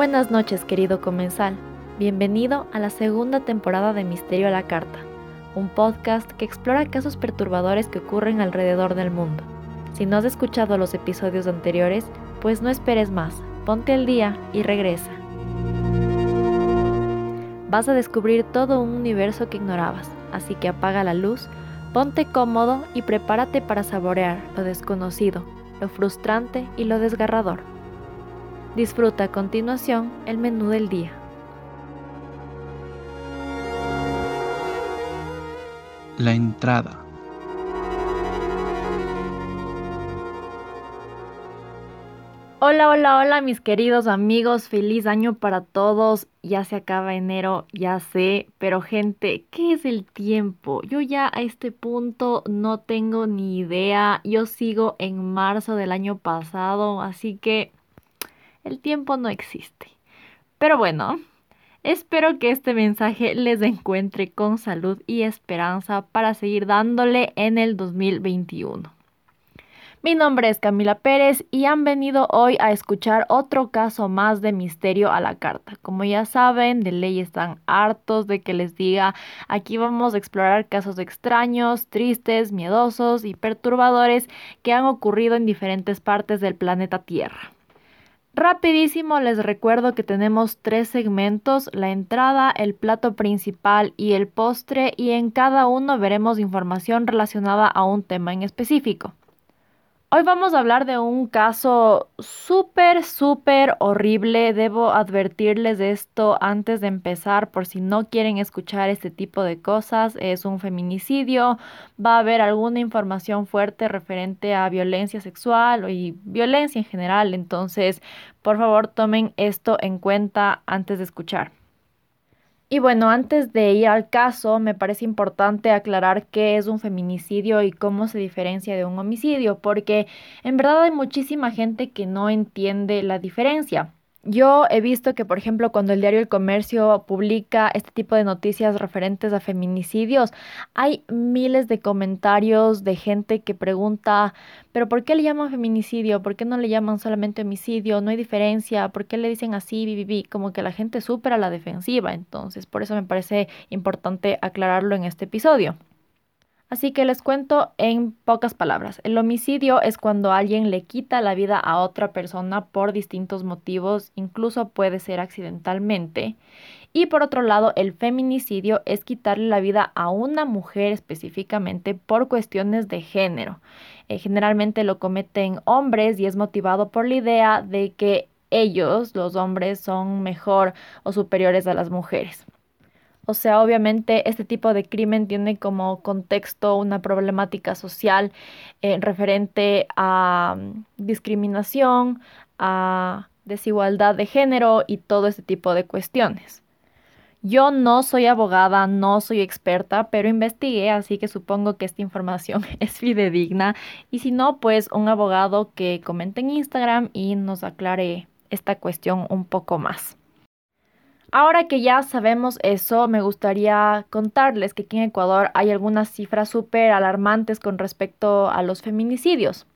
Buenas noches, querido comensal. Bienvenido a la segunda temporada de Misterio a la Carta, un podcast que explora casos perturbadores que ocurren alrededor del mundo. Si no has escuchado los episodios anteriores, pues no esperes más, ponte al día y regresa. Vas a descubrir todo un universo que ignorabas, así que apaga la luz, ponte cómodo y prepárate para saborear lo desconocido, lo frustrante y lo desgarrador. Disfruta a continuación el menú del día. La entrada. Hola, hola, hola mis queridos amigos, feliz año para todos. Ya se acaba enero, ya sé, pero gente, ¿qué es el tiempo? Yo ya a este punto no tengo ni idea. Yo sigo en marzo del año pasado, así que el tiempo no existe. Pero bueno, Espero que este mensaje les encuentre con salud y esperanza para seguir dándole en el 2021. Mi nombre es Camila Pérez y han venido hoy a escuchar otro caso más de misterio a la carta. Como ya saben, de ley están hartos de que les diga, aquí vamos a explorar casos extraños, tristes, miedosos y perturbadores que han ocurrido en diferentes partes del planeta Tierra. Rapidísimo les recuerdo que tenemos tres segmentos, la entrada, el plato principal y el postre y en cada uno veremos información relacionada a un tema en específico. Hoy vamos a hablar de un caso súper, súper horrible. Debo advertirles de esto antes de empezar por si no quieren escuchar este tipo de cosas. Es un feminicidio. Va a haber alguna información fuerte referente a violencia sexual y violencia en general. Entonces, por favor, tomen esto en cuenta antes de escuchar. Y bueno, antes de ir al caso, me parece importante aclarar qué es un feminicidio y cómo se diferencia de un homicidio, porque en verdad hay muchísima gente que no entiende la diferencia. Yo he visto que, por ejemplo, cuando el diario El Comercio publica este tipo de noticias referentes a feminicidios, hay miles de comentarios de gente que pregunta, pero ¿por qué le llaman feminicidio? ¿Por qué no le llaman solamente homicidio? No hay diferencia. ¿Por qué le dicen así, viví? Como que la gente supera la defensiva. Entonces, por eso me parece importante aclararlo en este episodio. Así que les cuento en pocas palabras. El homicidio es cuando alguien le quita la vida a otra persona por distintos motivos, incluso puede ser accidentalmente. Y por otro lado, el feminicidio es quitarle la vida a una mujer específicamente por cuestiones de género. Eh, generalmente lo cometen hombres y es motivado por la idea de que ellos, los hombres, son mejor o superiores a las mujeres. O sea, obviamente este tipo de crimen tiene como contexto una problemática social eh, referente a mm, discriminación, a desigualdad de género y todo este tipo de cuestiones. Yo no soy abogada, no soy experta, pero investigué, así que supongo que esta información es fidedigna. Y si no, pues un abogado que comente en Instagram y nos aclare esta cuestión un poco más. Ahora que ya sabemos eso, me gustaría contarles que aquí en Ecuador hay algunas cifras súper alarmantes con respecto a los feminicidios.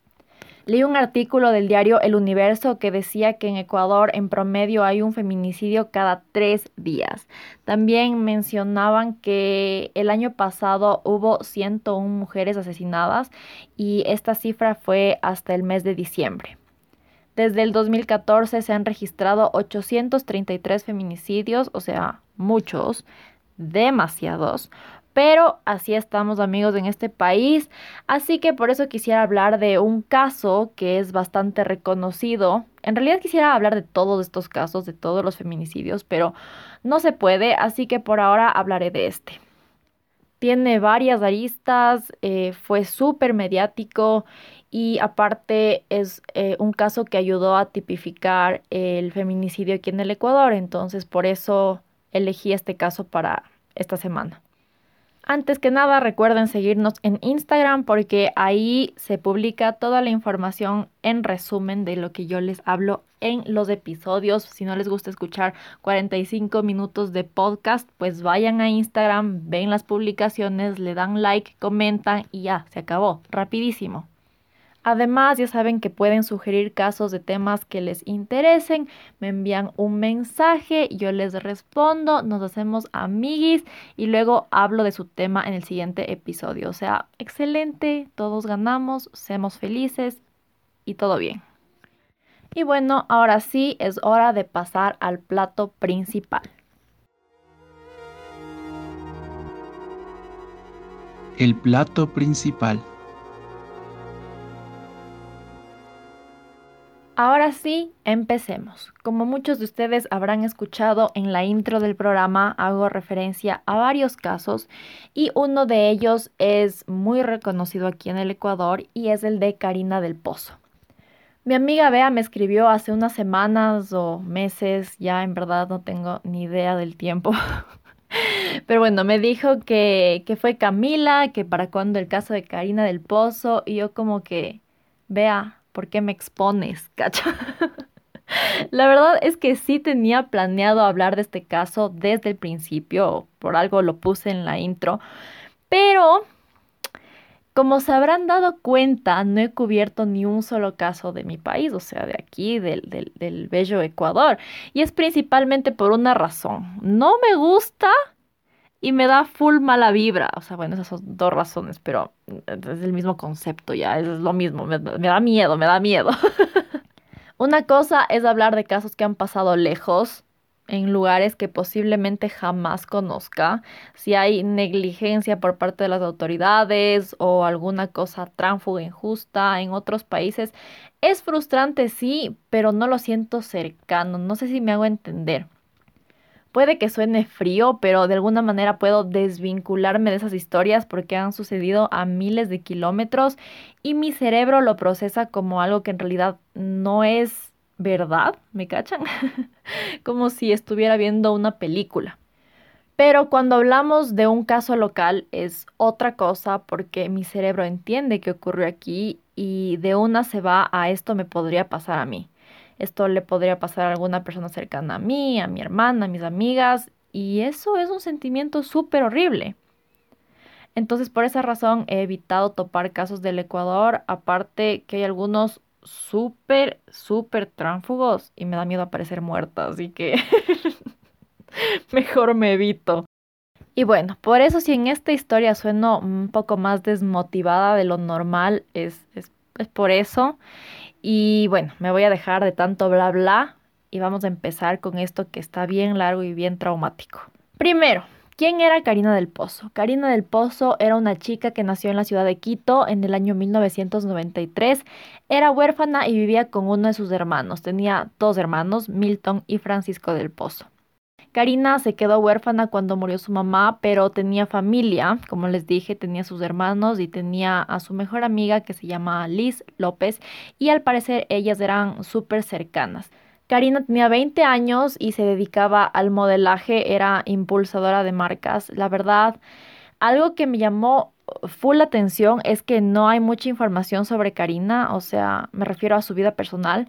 Leí un artículo del diario El Universo que decía que en Ecuador en promedio hay un feminicidio cada tres días. También mencionaban que el año pasado hubo 101 mujeres asesinadas y esta cifra fue hasta el mes de diciembre. Desde el 2014 se han registrado 833 feminicidios, o sea, muchos, demasiados. Pero así estamos amigos en este país. Así que por eso quisiera hablar de un caso que es bastante reconocido. En realidad quisiera hablar de todos estos casos, de todos los feminicidios, pero no se puede. Así que por ahora hablaré de este. Tiene varias aristas, eh, fue súper mediático y aparte es eh, un caso que ayudó a tipificar el feminicidio aquí en el Ecuador, entonces por eso elegí este caso para esta semana. Antes que nada, recuerden seguirnos en Instagram porque ahí se publica toda la información en resumen de lo que yo les hablo en los episodios. Si no les gusta escuchar 45 minutos de podcast, pues vayan a Instagram, ven las publicaciones, le dan like, comentan y ya, se acabó, rapidísimo. Además, ya saben que pueden sugerir casos de temas que les interesen, me envían un mensaje, yo les respondo, nos hacemos amiguis y luego hablo de su tema en el siguiente episodio. O sea, excelente, todos ganamos, seamos felices y todo bien. Y bueno, ahora sí es hora de pasar al plato principal. El plato principal. Ahora sí, empecemos. Como muchos de ustedes habrán escuchado en la intro del programa, hago referencia a varios casos y uno de ellos es muy reconocido aquí en el Ecuador y es el de Karina del Pozo. Mi amiga Bea me escribió hace unas semanas o meses, ya en verdad no tengo ni idea del tiempo. Pero bueno, me dijo que, que fue Camila, que para cuando el caso de Karina del Pozo, y yo como que, Bea, ¿por qué me expones, cacha? La verdad es que sí tenía planeado hablar de este caso desde el principio, por algo lo puse en la intro, pero como se habrán dado cuenta, no he cubierto ni un solo caso de mi país, o sea, de aquí, del, del, del bello Ecuador, y es principalmente por una razón. No me gusta y me da full mala vibra. O sea, bueno, esas son dos razones, pero es el mismo concepto ya, es lo mismo, me, me da miedo, me da miedo. Una cosa es hablar de casos que han pasado lejos, en lugares que posiblemente jamás conozca, si hay negligencia por parte de las autoridades o alguna cosa tránfuga injusta en otros países, es frustrante sí, pero no lo siento cercano, no sé si me hago entender. Puede que suene frío, pero de alguna manera puedo desvincularme de esas historias porque han sucedido a miles de kilómetros y mi cerebro lo procesa como algo que en realidad no es verdad, ¿me cachan? como si estuviera viendo una película. Pero cuando hablamos de un caso local es otra cosa porque mi cerebro entiende que ocurrió aquí y de una se va a esto me podría pasar a mí. Esto le podría pasar a alguna persona cercana a mí, a mi hermana, a mis amigas, y eso es un sentimiento súper horrible. Entonces, por esa razón he evitado topar casos del Ecuador, aparte que hay algunos súper, súper tránfugos y me da miedo aparecer muerta, así que mejor me evito. Y bueno, por eso si en esta historia sueno un poco más desmotivada de lo normal, es, es, es por eso. Y bueno, me voy a dejar de tanto bla bla y vamos a empezar con esto que está bien largo y bien traumático. Primero, ¿quién era Karina del Pozo? Karina del Pozo era una chica que nació en la ciudad de Quito en el año 1993. Era huérfana y vivía con uno de sus hermanos. Tenía dos hermanos, Milton y Francisco del Pozo. Karina se quedó huérfana cuando murió su mamá, pero tenía familia, como les dije, tenía sus hermanos y tenía a su mejor amiga que se llama Liz López y al parecer ellas eran súper cercanas. Karina tenía 20 años y se dedicaba al modelaje, era impulsadora de marcas. La verdad, algo que me llamó full atención es que no hay mucha información sobre Karina, o sea, me refiero a su vida personal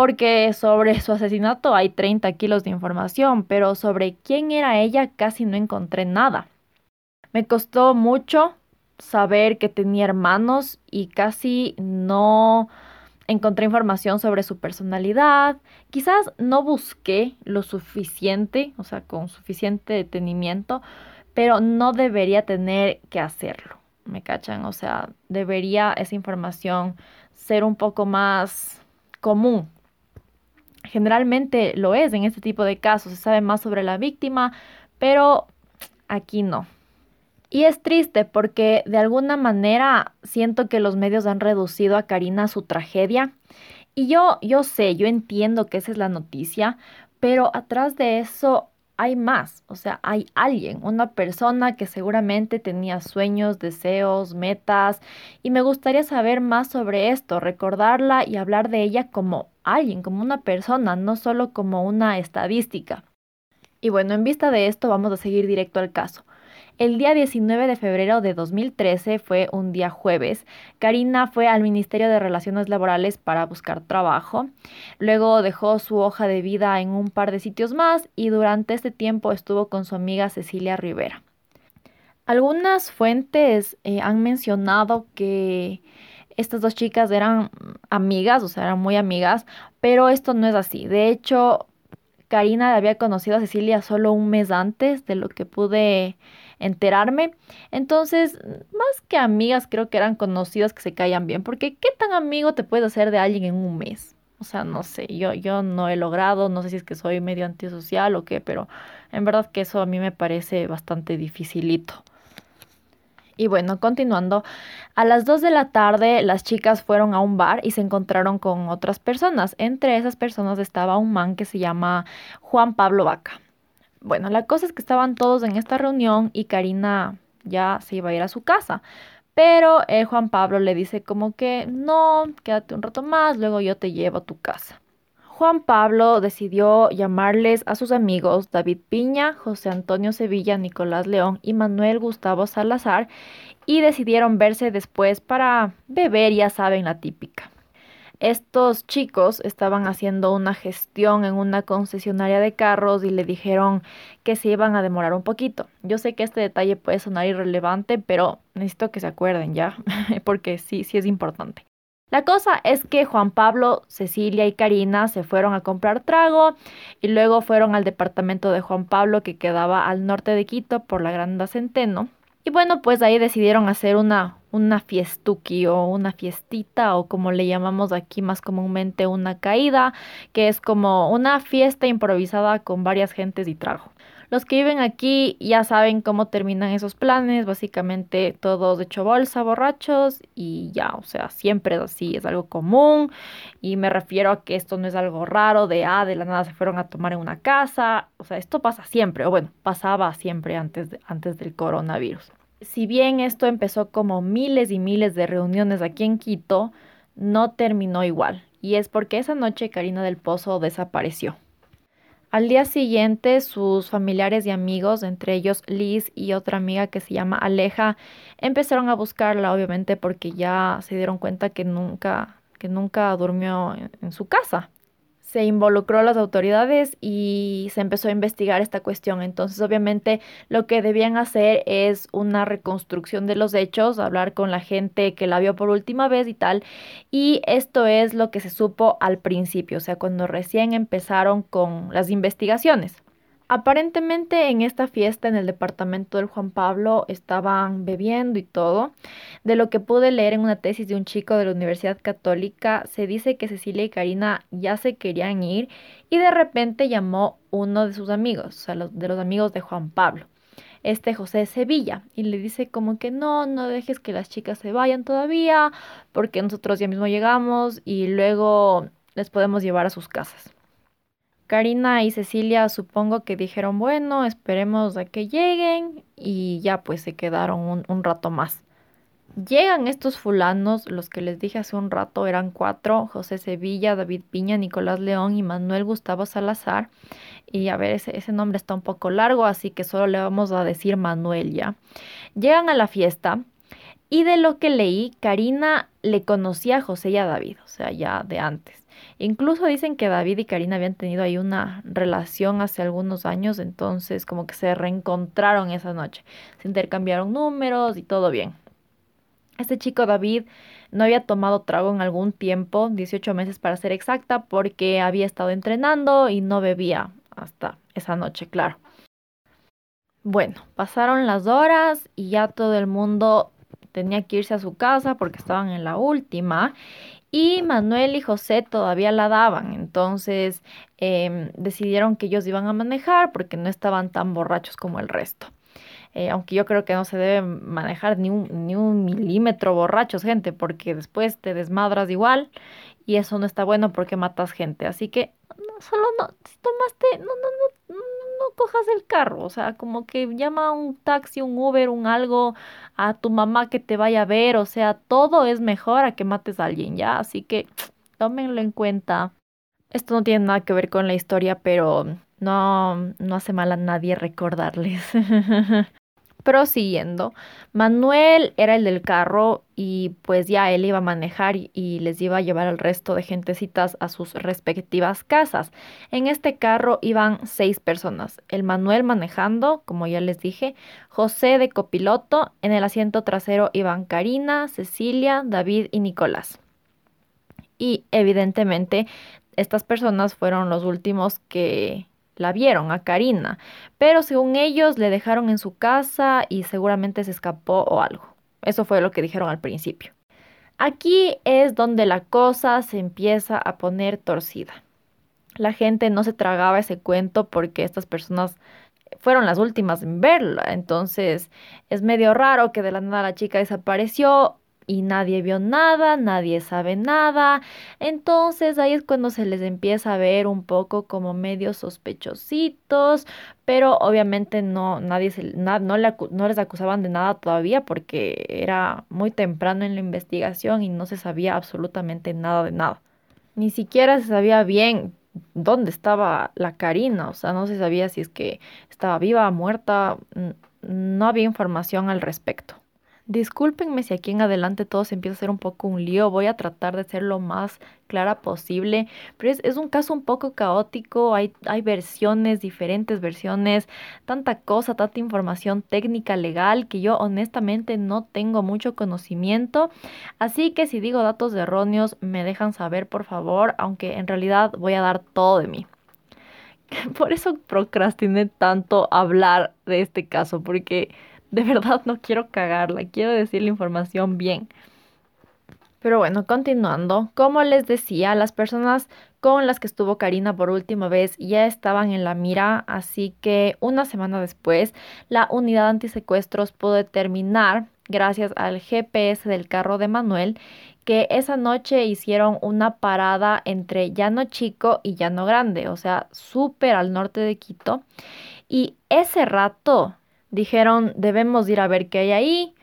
porque sobre su asesinato hay 30 kilos de información, pero sobre quién era ella casi no encontré nada. Me costó mucho saber que tenía hermanos y casi no encontré información sobre su personalidad. Quizás no busqué lo suficiente, o sea, con suficiente detenimiento, pero no debería tener que hacerlo. ¿Me cachan? O sea, debería esa información ser un poco más común Generalmente lo es en este tipo de casos, se sabe más sobre la víctima, pero aquí no. Y es triste porque de alguna manera siento que los medios han reducido a Karina a su tragedia. Y yo, yo sé, yo entiendo que esa es la noticia, pero atrás de eso hay más, o sea, hay alguien, una persona que seguramente tenía sueños, deseos, metas, y me gustaría saber más sobre esto, recordarla y hablar de ella como alguien, como una persona, no solo como una estadística. Y bueno, en vista de esto vamos a seguir directo al caso. El día 19 de febrero de 2013 fue un día jueves. Karina fue al Ministerio de Relaciones Laborales para buscar trabajo. Luego dejó su hoja de vida en un par de sitios más y durante este tiempo estuvo con su amiga Cecilia Rivera. Algunas fuentes eh, han mencionado que estas dos chicas eran amigas, o sea, eran muy amigas, pero esto no es así. De hecho, Karina había conocido a Cecilia solo un mes antes de lo que pude enterarme. Entonces, más que amigas, creo que eran conocidas que se caían bien, porque ¿qué tan amigo te puedes hacer de alguien en un mes? O sea, no sé, yo, yo no he logrado, no sé si es que soy medio antisocial o qué, pero en verdad que eso a mí me parece bastante dificilito. Y bueno, continuando, a las 2 de la tarde las chicas fueron a un bar y se encontraron con otras personas. Entre esas personas estaba un man que se llama Juan Pablo Vaca. Bueno, la cosa es que estaban todos en esta reunión y Karina ya se iba a ir a su casa. Pero eh, Juan Pablo le dice como que no, quédate un rato más, luego yo te llevo a tu casa. Juan Pablo decidió llamarles a sus amigos David Piña, José Antonio Sevilla, Nicolás León y Manuel Gustavo Salazar y decidieron verse después para beber, ya saben, la típica. Estos chicos estaban haciendo una gestión en una concesionaria de carros y le dijeron que se iban a demorar un poquito. Yo sé que este detalle puede sonar irrelevante, pero necesito que se acuerden ya, porque sí, sí es importante. La cosa es que Juan Pablo, Cecilia y Karina se fueron a comprar trago y luego fueron al departamento de Juan Pablo que quedaba al norte de Quito por la Granda Centeno. Y bueno, pues ahí decidieron hacer una, una fiestuki o una fiestita o como le llamamos aquí más comúnmente una caída, que es como una fiesta improvisada con varias gentes y trago. Los que viven aquí ya saben cómo terminan esos planes, básicamente todos de hecho bolsa, borrachos y ya, o sea, siempre es así, es algo común y me refiero a que esto no es algo raro de, ah, de la nada se fueron a tomar en una casa, o sea, esto pasa siempre, o bueno, pasaba siempre antes, antes del coronavirus si bien esto empezó como miles y miles de reuniones aquí en Quito, no terminó igual. Y es porque esa noche Karina del Pozo desapareció. Al día siguiente, sus familiares y amigos, entre ellos Liz y otra amiga que se llama Aleja, empezaron a buscarla, obviamente, porque ya se dieron cuenta que nunca, que nunca durmió en su casa se involucró las autoridades y se empezó a investigar esta cuestión. Entonces, obviamente, lo que debían hacer es una reconstrucción de los hechos, hablar con la gente que la vio por última vez y tal. Y esto es lo que se supo al principio, o sea, cuando recién empezaron con las investigaciones. Aparentemente en esta fiesta en el departamento del Juan Pablo estaban bebiendo y todo. De lo que pude leer en una tesis de un chico de la Universidad Católica, se dice que Cecilia y Karina ya se querían ir y de repente llamó uno de sus amigos, o sea, de los amigos de Juan Pablo, este José Sevilla, y le dice como que no, no dejes que las chicas se vayan todavía, porque nosotros ya mismo llegamos y luego les podemos llevar a sus casas. Karina y Cecilia supongo que dijeron, bueno, esperemos a que lleguen y ya pues se quedaron un, rato más. Llegan estos fulanos, los que les dije hace un rato eran cuatro, José Sevilla, David Piña, Nicolás León y Manuel Gustavo Salazar. Y a ver, ese, ese nombre está un poco largo, así que solo le vamos a decir Manuel ya. Llegan a la fiesta y de lo que leí, Karina le conocía a José y a David, o sea, ya de antes. Incluso dicen que David y Karina habían tenido ahí una relación hace algunos años, entonces como que se reencontraron esa noche. Se intercambiaron números y todo bien. Este chico David no había tomado trago en algún tiempo, 18 meses para ser exacta, porque había estado entrenando y no bebía hasta esa noche, claro. Bueno, pasaron las horas y ya todo el mundo tenía que irse a su casa porque estaban en la última y Manuel y José todavía la daban, entonces em, decidieron que ellos iban a manejar porque no estaban tan borrachos como el resto. Eh, aunque yo creo que no se debe manejar ni un, ni un milímetro borrachos, gente, porque después te desmadras igual y eso no está bueno porque matas gente. Así que solo no, si tomaste, no, no, no, no cojas el carro, o sea, como que llama un taxi, un Uber, un algo a tu mamá que te vaya a ver, o sea, todo es mejor a que mates a alguien, ¿ya? Así que tómenlo en cuenta. Esto no tiene nada que ver con la historia, pero no, no hace mal a nadie recordarles. Prosiguiendo, Manuel era el del carro y pues ya él iba a manejar y, les iba a llevar al resto de gentecitas a sus respectivas casas. En este carro iban seis personas. El Manuel manejando, como ya les dije, José de copiloto, en el asiento trasero iban Karina, Cecilia, David y Nicolás. Y evidentemente estas personas fueron los últimos que la vieron a Karina, pero según ellos le dejaron en su casa y seguramente se escapó o algo. Eso fue lo que dijeron al principio. Aquí es donde la cosa se empieza a poner torcida. La gente no se tragaba ese cuento porque estas personas fueron las últimas en verla. Entonces es medio raro que de la nada la chica desapareció y nadie vio nada, nadie sabe nada. Entonces ahí es cuando se les empieza a ver un poco como medio sospechositos, pero obviamente no, nadie se, no, no les acusaban de nada todavía porque era muy temprano en la investigación y no se sabía absolutamente nada de nada. Ni siquiera se sabía bien dónde estaba la Karina, o sea, no se sabía si es que estaba viva, muerta, no había información al respecto. Discúlpenme si aquí en adelante todo se empieza a hacer un poco un lío, voy a tratar de ser lo más clara posible, pero es, un caso un poco caótico, hay, hay versiones, diferentes versiones, tanta cosa, tanta información técnica, legal, que yo honestamente no tengo mucho conocimiento, así que si digo datos erróneos me dejan saber por favor, aunque en realidad voy a dar todo de mí. Por eso procrastiné tanto hablar de este caso, porque de verdad no quiero cagarla, quiero decir la información bien. Pero bueno, continuando, como les decía, las personas con las que estuvo Karina por última vez ya estaban en la mira, así que una semana después la unidad antisecuestros pudo determinar, gracias al GPS del carro de Manuel, que esa noche hicieron una parada entre Llano Chico y Llano Grande, o sea, súper al norte de Quito. Y ese rato dijeron, debemos ir a ver qué hay ahí,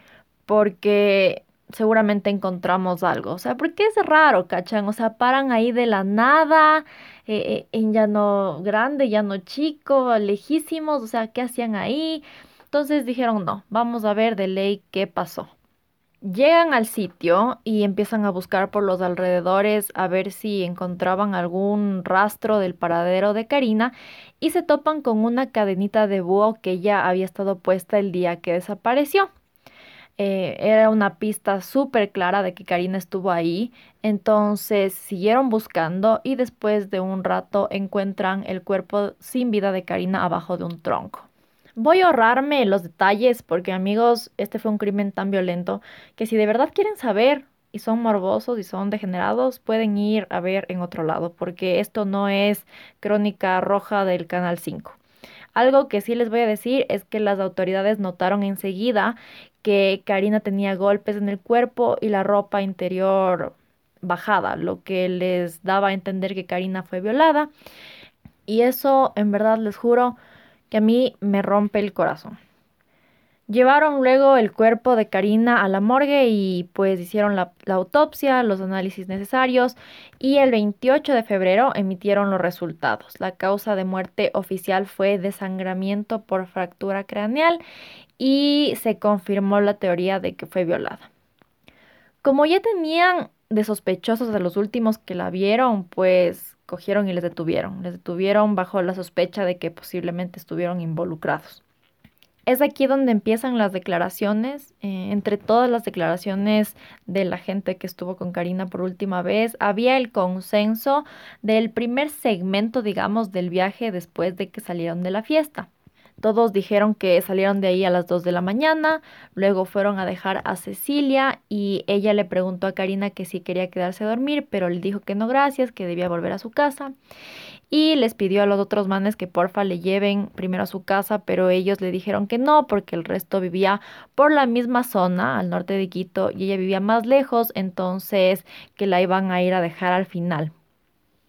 porque seguramente encontramos algo. O sea, porque es raro, ¿cachan? O sea, paran ahí de la nada, eh, eh, en llano grande, llano chico, lejísimos, o sea, ¿qué hacían ahí? Entonces dijeron, no, vamos a ver de ley qué pasó. Llegan al sitio y empiezan a buscar por los alrededores a ver si encontraban algún rastro del paradero de Karina y se topan con una cadenita de búho que ya había estado puesta el día que desapareció. Eh, era una pista súper clara de que Karina estuvo ahí, entonces siguieron buscando y después de un rato encuentran el cuerpo sin vida de Karina abajo de un tronco. Voy a ahorrarme los detalles porque amigos, este fue un crimen tan violento que si de verdad quieren saber y son morbosos y son degenerados, pueden ir a ver en otro lado porque esto no es crónica roja del Canal 5. Algo que sí les voy a decir es que las autoridades notaron enseguida que Karina tenía golpes en el cuerpo y la ropa interior bajada, lo que les daba a entender que Karina fue violada. Y eso, en verdad, les juro, que a mí me rompe el corazón. Llevaron luego el cuerpo de Karina a la morgue y pues hicieron la, autopsia, los análisis necesarios y el 28 de febrero emitieron los resultados. La causa de muerte oficial fue desangramiento por fractura craneal y se confirmó la teoría de que fue violada. Como ya tenían de sospechosos a los últimos que la vieron, pues cogieron y les detuvieron. Les detuvieron bajo la sospecha de que posiblemente estuvieron involucrados. Es aquí donde empiezan las declaraciones. Eh, entre todas las declaraciones de la gente que estuvo con Karina por última vez, había el consenso del primer segmento, digamos, del viaje después de que salieron de la fiesta. Todos dijeron que salieron de ahí a las 2 de la mañana, luego fueron a dejar a Cecilia y ella le preguntó a Karina que si quería quedarse a dormir, pero le dijo que no gracias, que debía volver a su casa y les pidió a los otros manes que porfa le lleven primero a su casa, pero ellos le dijeron que no porque el resto vivía por la misma zona al norte de Quito y ella vivía más lejos, entonces que la iban a ir a dejar al final.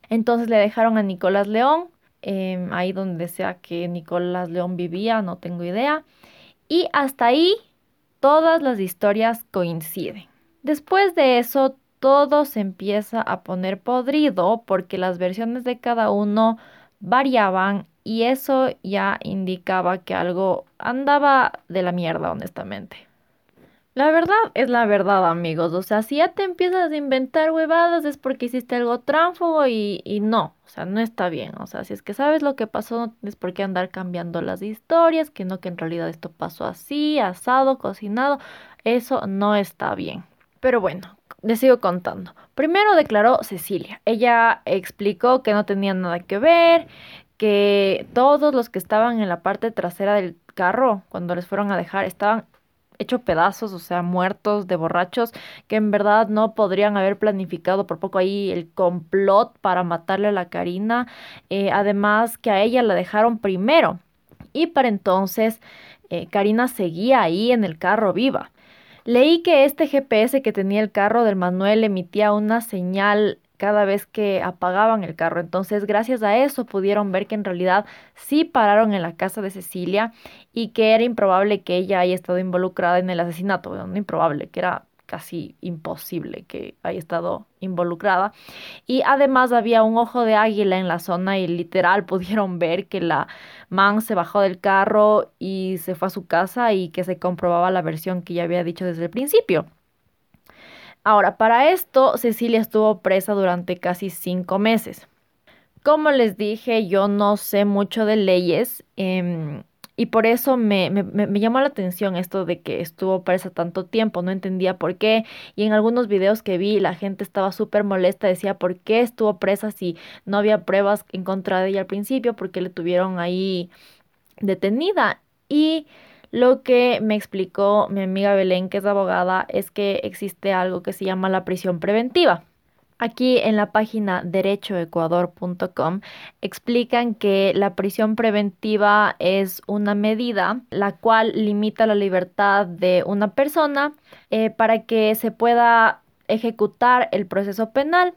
Entonces le dejaron a Nicolás León em, ahí donde sea que Nicolás León vivía, no tengo idea. Y hasta ahí todas las historias coinciden. Después de eso, todo se empieza a poner podrido porque las versiones de cada uno variaban y eso ya indicaba que algo andaba de la mierda, honestamente. La verdad es la verdad, amigos. O sea, si ya te empiezas a inventar huevadas es porque hiciste algo tránfugo y, y no. O sea, no está bien. O sea, si es que sabes lo que pasó, no tienes por qué andar cambiando las historias, que no, que en realidad esto pasó así, asado, cocinado. Eso no está bien. Pero bueno, les sigo contando. Primero declaró Cecilia. Ella explicó que no tenía nada que ver, que todos los que estaban en la parte trasera del carro, cuando les fueron a dejar, estaban hecho pedazos, o sea, muertos de borrachos, que en verdad no podrían haber planificado por poco ahí el complot para matarle a la Karina. Eh, además que a ella la dejaron primero. Y para entonces eh, Karina seguía ahí en el carro viva. Leí que este GPS que tenía el carro del Manuel emitía una señal cada vez que apagaban el carro. Entonces, gracias a eso pudieron ver que en realidad sí pararon en la casa de Cecilia y que era improbable que ella haya estado involucrada en el asesinato. Bueno, no improbable, que era casi imposible que haya estado involucrada. Y además había un ojo de águila en la zona y literal pudieron ver que la man se bajó del carro y se fue a su casa y que se comprobaba la versión que ya había dicho desde el principio. Ahora, para esto, Cecilia estuvo presa durante casi cinco meses. Como les dije, yo no sé mucho de leyes em, y por eso me, me, llamó la atención esto de que estuvo presa tanto tiempo. No entendía por qué. Y en algunos videos que vi, la gente estaba súper molesta. Decía, ¿por qué estuvo presa si no había pruebas en contra de ella al principio? ¿Por qué le tuvieron ahí detenida? Y lo que me explicó mi amiga Belén, que es abogada, es que existe algo que se llama la prisión preventiva. Aquí en la página derechoecuador.com explican que la prisión preventiva es una medida la cual limita la libertad de una persona eh, para que se pueda ejecutar el proceso penal.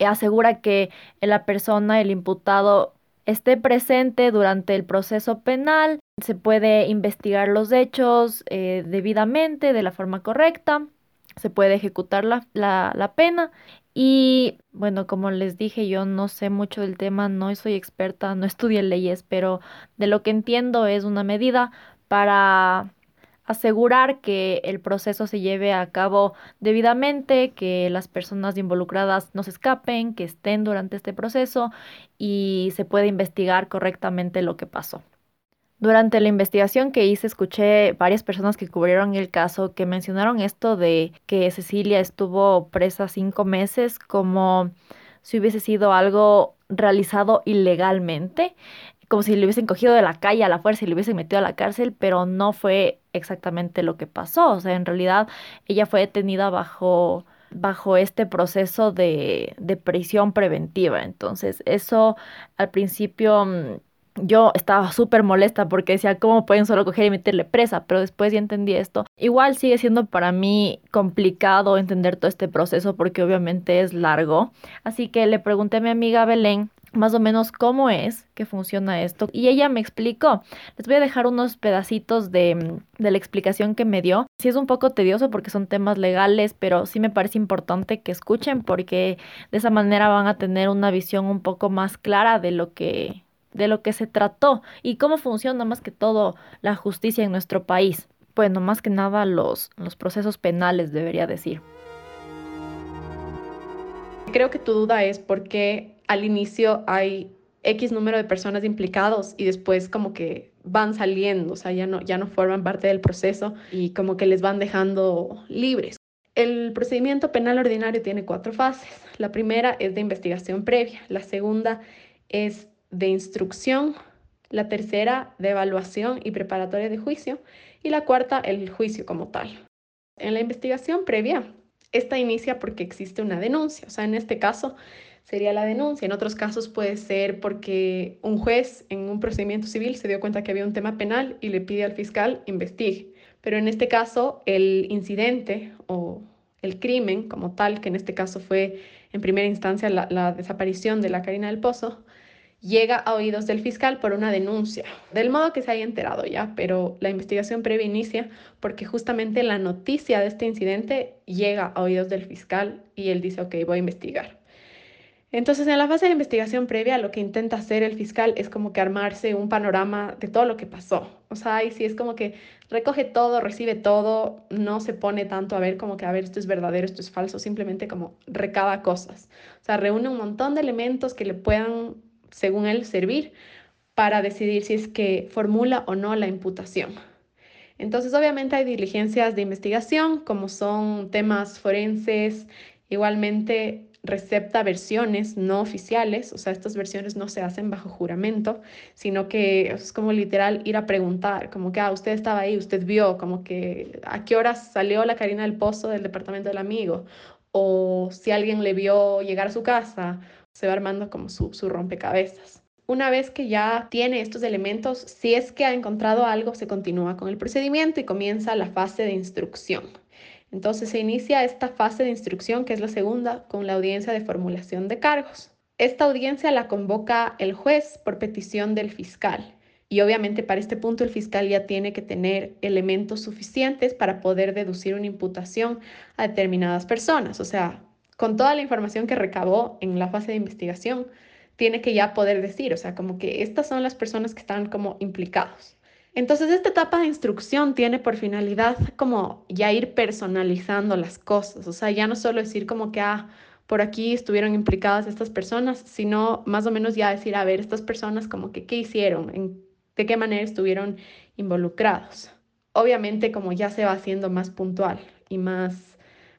asegura que la persona, el imputado, esté presente durante el proceso penal, se puede investigar los hechos eh, debidamente, de la forma correcta, se puede ejecutar la, la, pena. Y bueno, como les dije, yo no sé mucho del tema, no soy experta, no estudié leyes, pero de lo que entiendo es una medida para asegurar que el proceso se lleve a cabo debidamente, que las personas involucradas no se escapen, que estén durante este proceso y se pueda investigar correctamente lo que pasó. Durante la investigación que hice, escuché varias personas que cubrieron el caso que mencionaron esto de que Cecilia estuvo presa cinco meses como si hubiese sido algo realizado ilegalmente como si le hubiesen cogido de la calle a la fuerza y le hubiesen metido a la cárcel, pero no fue exactamente lo que pasó. O sea, en realidad ella fue detenida bajo, bajo este proceso de, de prisión preventiva. Entonces, eso al principio mm, yo estaba súper molesta porque decía, ¿cómo pueden solo coger y meterle presa? Pero después ya entendí esto. Igual sigue siendo para mí complicado entender todo este proceso porque obviamente es largo. Así que le pregunté a mi amiga Belén más o menos cómo es que funciona esto. Y ella me explicó. Les voy a dejar unos pedacitos de, de, la explicación que me dio. Sí es un poco tedioso porque son temas legales, pero sí me parece importante que escuchen porque de esa manera van a tener una visión un poco más clara de lo que de lo que se trató y cómo funciona más que todo la justicia en nuestro país. Bueno, más que nada los, los procesos penales, debería decir. Creo que tu duda es por qué al inicio hay X número de personas implicados y después como que van saliendo, o sea, ya no, ya no forman parte del proceso y como que les van dejando libres. El procedimiento penal ordinario tiene cuatro fases. La primera es de investigación previa, la segunda es de instrucción, la tercera de evaluación y preparatoria de juicio y la cuarta el juicio como tal. En la investigación previa, esta inicia porque existe una denuncia, o sea, en este caso sería la denuncia. En otros casos puede ser porque un juez en un procedimiento civil se dio cuenta que había un tema penal y le pide al fiscal investigue. Pero en este caso, el incidente o el crimen como tal, que en este caso fue en primera instancia la, desaparición de la Karina del Pozo, llega a oídos del fiscal por una denuncia, del modo que se haya enterado ya, pero la investigación previa inicia porque justamente la noticia de este incidente llega a oídos del fiscal y él dice, ok, voy a investigar. Entonces, en la fase de investigación previa, lo que intenta hacer el fiscal es como que armarse un panorama de todo lo que pasó. O sea, ahí sí es como que recoge todo, recibe todo, no se pone tanto a ver como que, a ver, esto es verdadero, esto es falso, simplemente como recaba cosas. O sea, reúne un montón de elementos que le puedan, según él, servir para decidir si es que formula o no la imputación. Entonces, obviamente hay diligencias de investigación, como son temas forenses, igualmente recepta versiones no oficiales, o sea, estas versiones no se hacen bajo juramento, sino que es como literal ir a preguntar, como que, ah, usted estaba ahí, usted vio, como que, a qué horas salió la Karina del Pozo del departamento del amigo, o si alguien le vio llegar a su casa, se va armando como su rompecabezas. Una vez que ya tiene estos elementos, si es que ha encontrado algo, se continúa con el procedimiento y comienza la fase de instrucción. Entonces se inicia esta fase de instrucción, que es la segunda, con la audiencia de formulación de cargos. Esta audiencia la convoca el juez por petición del fiscal. Y obviamente para este punto el fiscal ya tiene que tener elementos suficientes para poder deducir una imputación a determinadas personas. O sea, con toda la información que recabó en la fase de investigación, tiene que ya poder decir, o sea, como que estas son las personas que están como implicados. Entonces, esta etapa de instrucción tiene por finalidad como ya ir personalizando las cosas, o sea, ya no solo decir como que, ah, por aquí estuvieron implicadas estas personas, sino más o menos ya decir, a ver, estas personas como que, ¿qué hicieron? ¿En, ¿De qué manera estuvieron involucrados? Obviamente como ya se va haciendo más puntual y más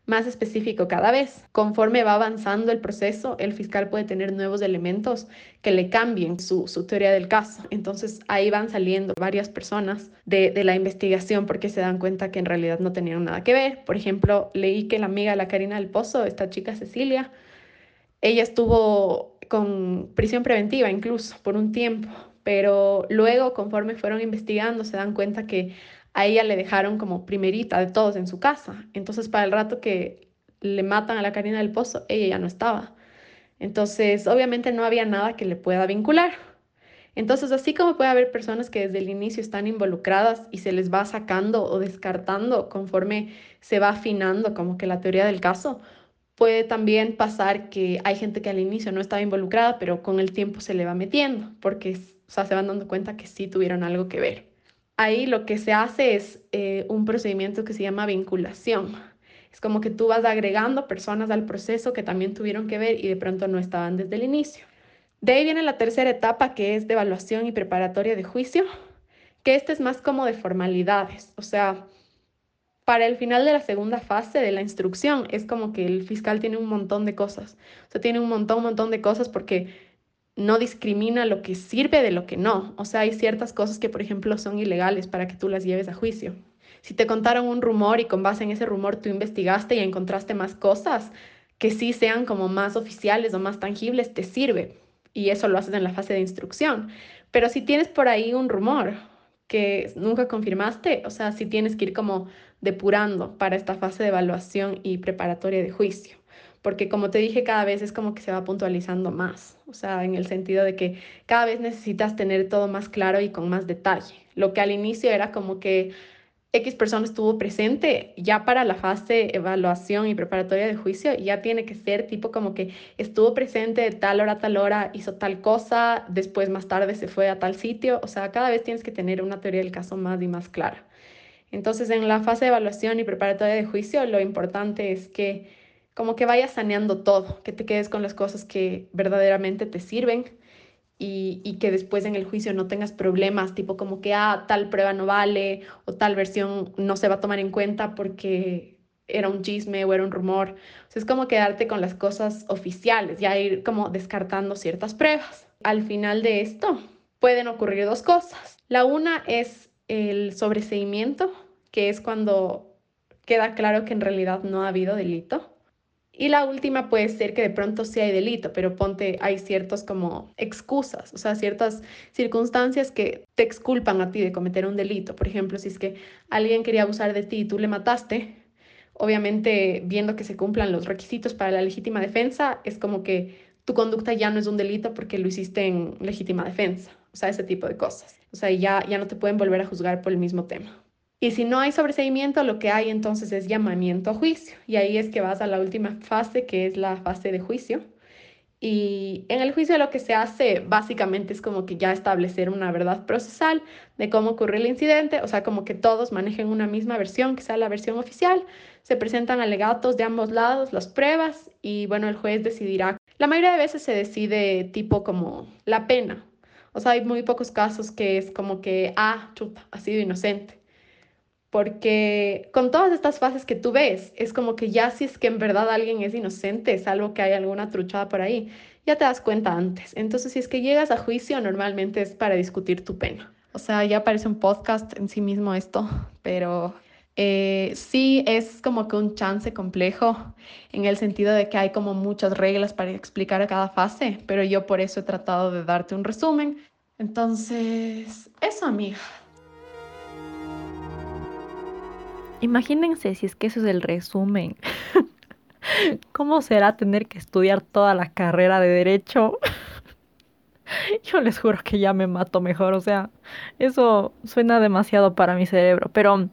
más específico cada vez. Conforme va avanzando el proceso, el fiscal puede tener nuevos elementos que le cambien su, teoría del caso. Entonces ahí van saliendo varias personas de, de, la investigación porque se dan cuenta que en realidad no tenían nada que ver. Por ejemplo, leí que la amiga de la Karina del Pozo, esta chica Cecilia, ella estuvo con prisión preventiva incluso por un tiempo, pero luego conforme fueron investigando se dan cuenta que a ella le dejaron como primerita de todos en su casa. Entonces, para el rato que le matan a la Karina del Pozo, ella ya no estaba. Entonces, obviamente no había nada que le pueda vincular. Entonces, así como puede haber personas que desde el inicio están involucradas y se les va sacando o descartando conforme se va afinando como que la teoría del caso, puede también pasar que hay gente que al inicio no estaba involucrada, pero con el tiempo se le va metiendo, porque o sea, se van dando cuenta que sí tuvieron algo que ver ahí lo que se hace es eh, un procedimiento que se llama vinculación. Es como que tú vas agregando personas al proceso que también tuvieron que ver y de pronto no estaban desde el inicio. De ahí viene la tercera etapa que es de evaluación y preparatoria de juicio, que este es más como de formalidades. O sea, para el final de la segunda fase de la instrucción es como que el fiscal tiene un montón de cosas. O sea, tiene un montón, un montón de cosas porque no discrimina lo que sirve de lo que no. O sea, hay ciertas cosas que, por ejemplo, son ilegales para que tú las lleves a juicio. Si te contaron un rumor y con base en ese rumor tú investigaste y encontraste más cosas que sí sean como más oficiales o más tangibles, te sirve. Y eso lo haces en la fase de instrucción. Pero si tienes por ahí un rumor que nunca confirmaste, o sea, si tienes que ir como depurando para esta fase de evaluación y preparatoria de juicio porque como te dije, cada vez es como que se va puntualizando más, o sea, en el sentido de que cada vez necesitas tener todo más claro y con más detalle. Lo que al inicio era como que X persona estuvo presente, ya para la fase evaluación y preparatoria de juicio, ya tiene que ser tipo como que estuvo presente de tal hora tal hora, hizo tal cosa, después más tarde se fue a tal sitio, o sea, cada vez tienes que tener una teoría del caso más y más clara. Entonces, en la fase de evaluación y preparatoria de juicio, lo importante es que como que vayas saneando todo, que te quedes con las cosas que verdaderamente te sirven y, que después en el juicio no tengas problemas, tipo como que, ah, tal prueba no vale o tal versión no se va a tomar en cuenta porque era un chisme o era un rumor. O es como quedarte con las cosas oficiales, ya ir como descartando ciertas pruebas. Al final de esto pueden ocurrir dos cosas. La una es el sobreseimiento, que es cuando queda claro que en realidad no ha habido delito. Y la última puede ser que de pronto sí hay delito, pero ponte, hay ciertos como excusas, o sea, ciertas circunstancias que te exculpan a ti de cometer un delito. Por ejemplo, si es que alguien quería abusar de ti y tú le mataste, obviamente viendo que se cumplan los requisitos para la legítima defensa, es como que tu conducta ya no es un delito porque lo hiciste en legítima defensa, o sea, ese tipo de cosas. O sea, ya, ya no te pueden volver a juzgar por el mismo tema. Y si no hay sobreseimiento, lo que hay entonces es llamamiento a juicio. Y ahí es que vas a la última fase, que es la fase de juicio. Y en el juicio lo que se hace básicamente es como que ya establecer una verdad procesal de cómo ocurrió el incidente, o sea, como que todos manejen una misma versión, que sea la versión oficial, se presentan alegatos de ambos lados, las pruebas y bueno, el juez decidirá. La mayoría de veces se decide tipo como la pena, o sea, hay muy pocos casos que es como que, ah, chuta, ha sido inocente porque con todas estas fases que tú ves, es como que ya si es que en verdad alguien es inocente, salvo que hay alguna truchada por ahí, ya te das cuenta antes. Entonces, si es que llegas a juicio, normalmente es para discutir tu pena. O sea, ya parece un podcast en sí mismo esto, pero eh, sí es como que un chance complejo en el sentido de que hay como muchas reglas para explicar cada fase, pero yo por eso he tratado de darte un resumen. Entonces, eso, amiga. Imagínense si es que eso es el resumen. ¿Cómo será tener que estudiar toda la carrera de derecho? Yo les juro que ya me mato mejor, o sea, eso suena demasiado para mi cerebro, pero,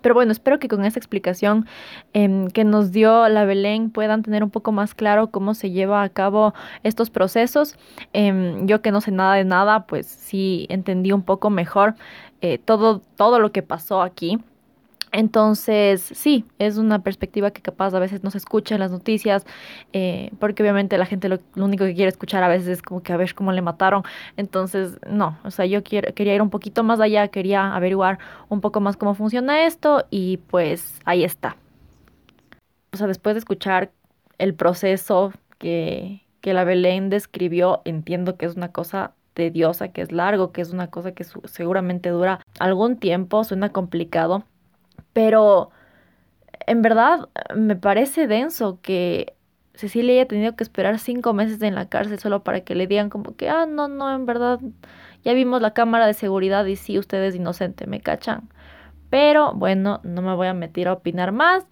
pero bueno, espero que con esta explicación em, que nos dio la Belén puedan tener un poco más claro cómo se lleva a cabo estos procesos. Em, yo que no sé nada de nada, pues sí entendí un poco mejor eh, todo, todo lo que pasó aquí. Entonces, sí, es una perspectiva que capaz a veces no se escucha en las noticias, eh, porque obviamente la gente lo, único que quiere escuchar a veces es como que a ver cómo le mataron. Entonces, no, o sea, yo quería ir un poquito más allá, quería averiguar un poco más cómo funciona esto y pues ahí está. O sea, después de escuchar el proceso que, que la Belén describió, entiendo que es una cosa tediosa, que es largo, que es una cosa que seguramente dura algún tiempo, suena complicado pero en verdad me parece denso que Cecilia haya tenido que esperar cinco meses en la cárcel solo para que le digan como que, ah, no, no, en verdad, ya vimos la cámara de seguridad y sí, usted es inocente, me cachan. Pero bueno, no me voy a meter a opinar más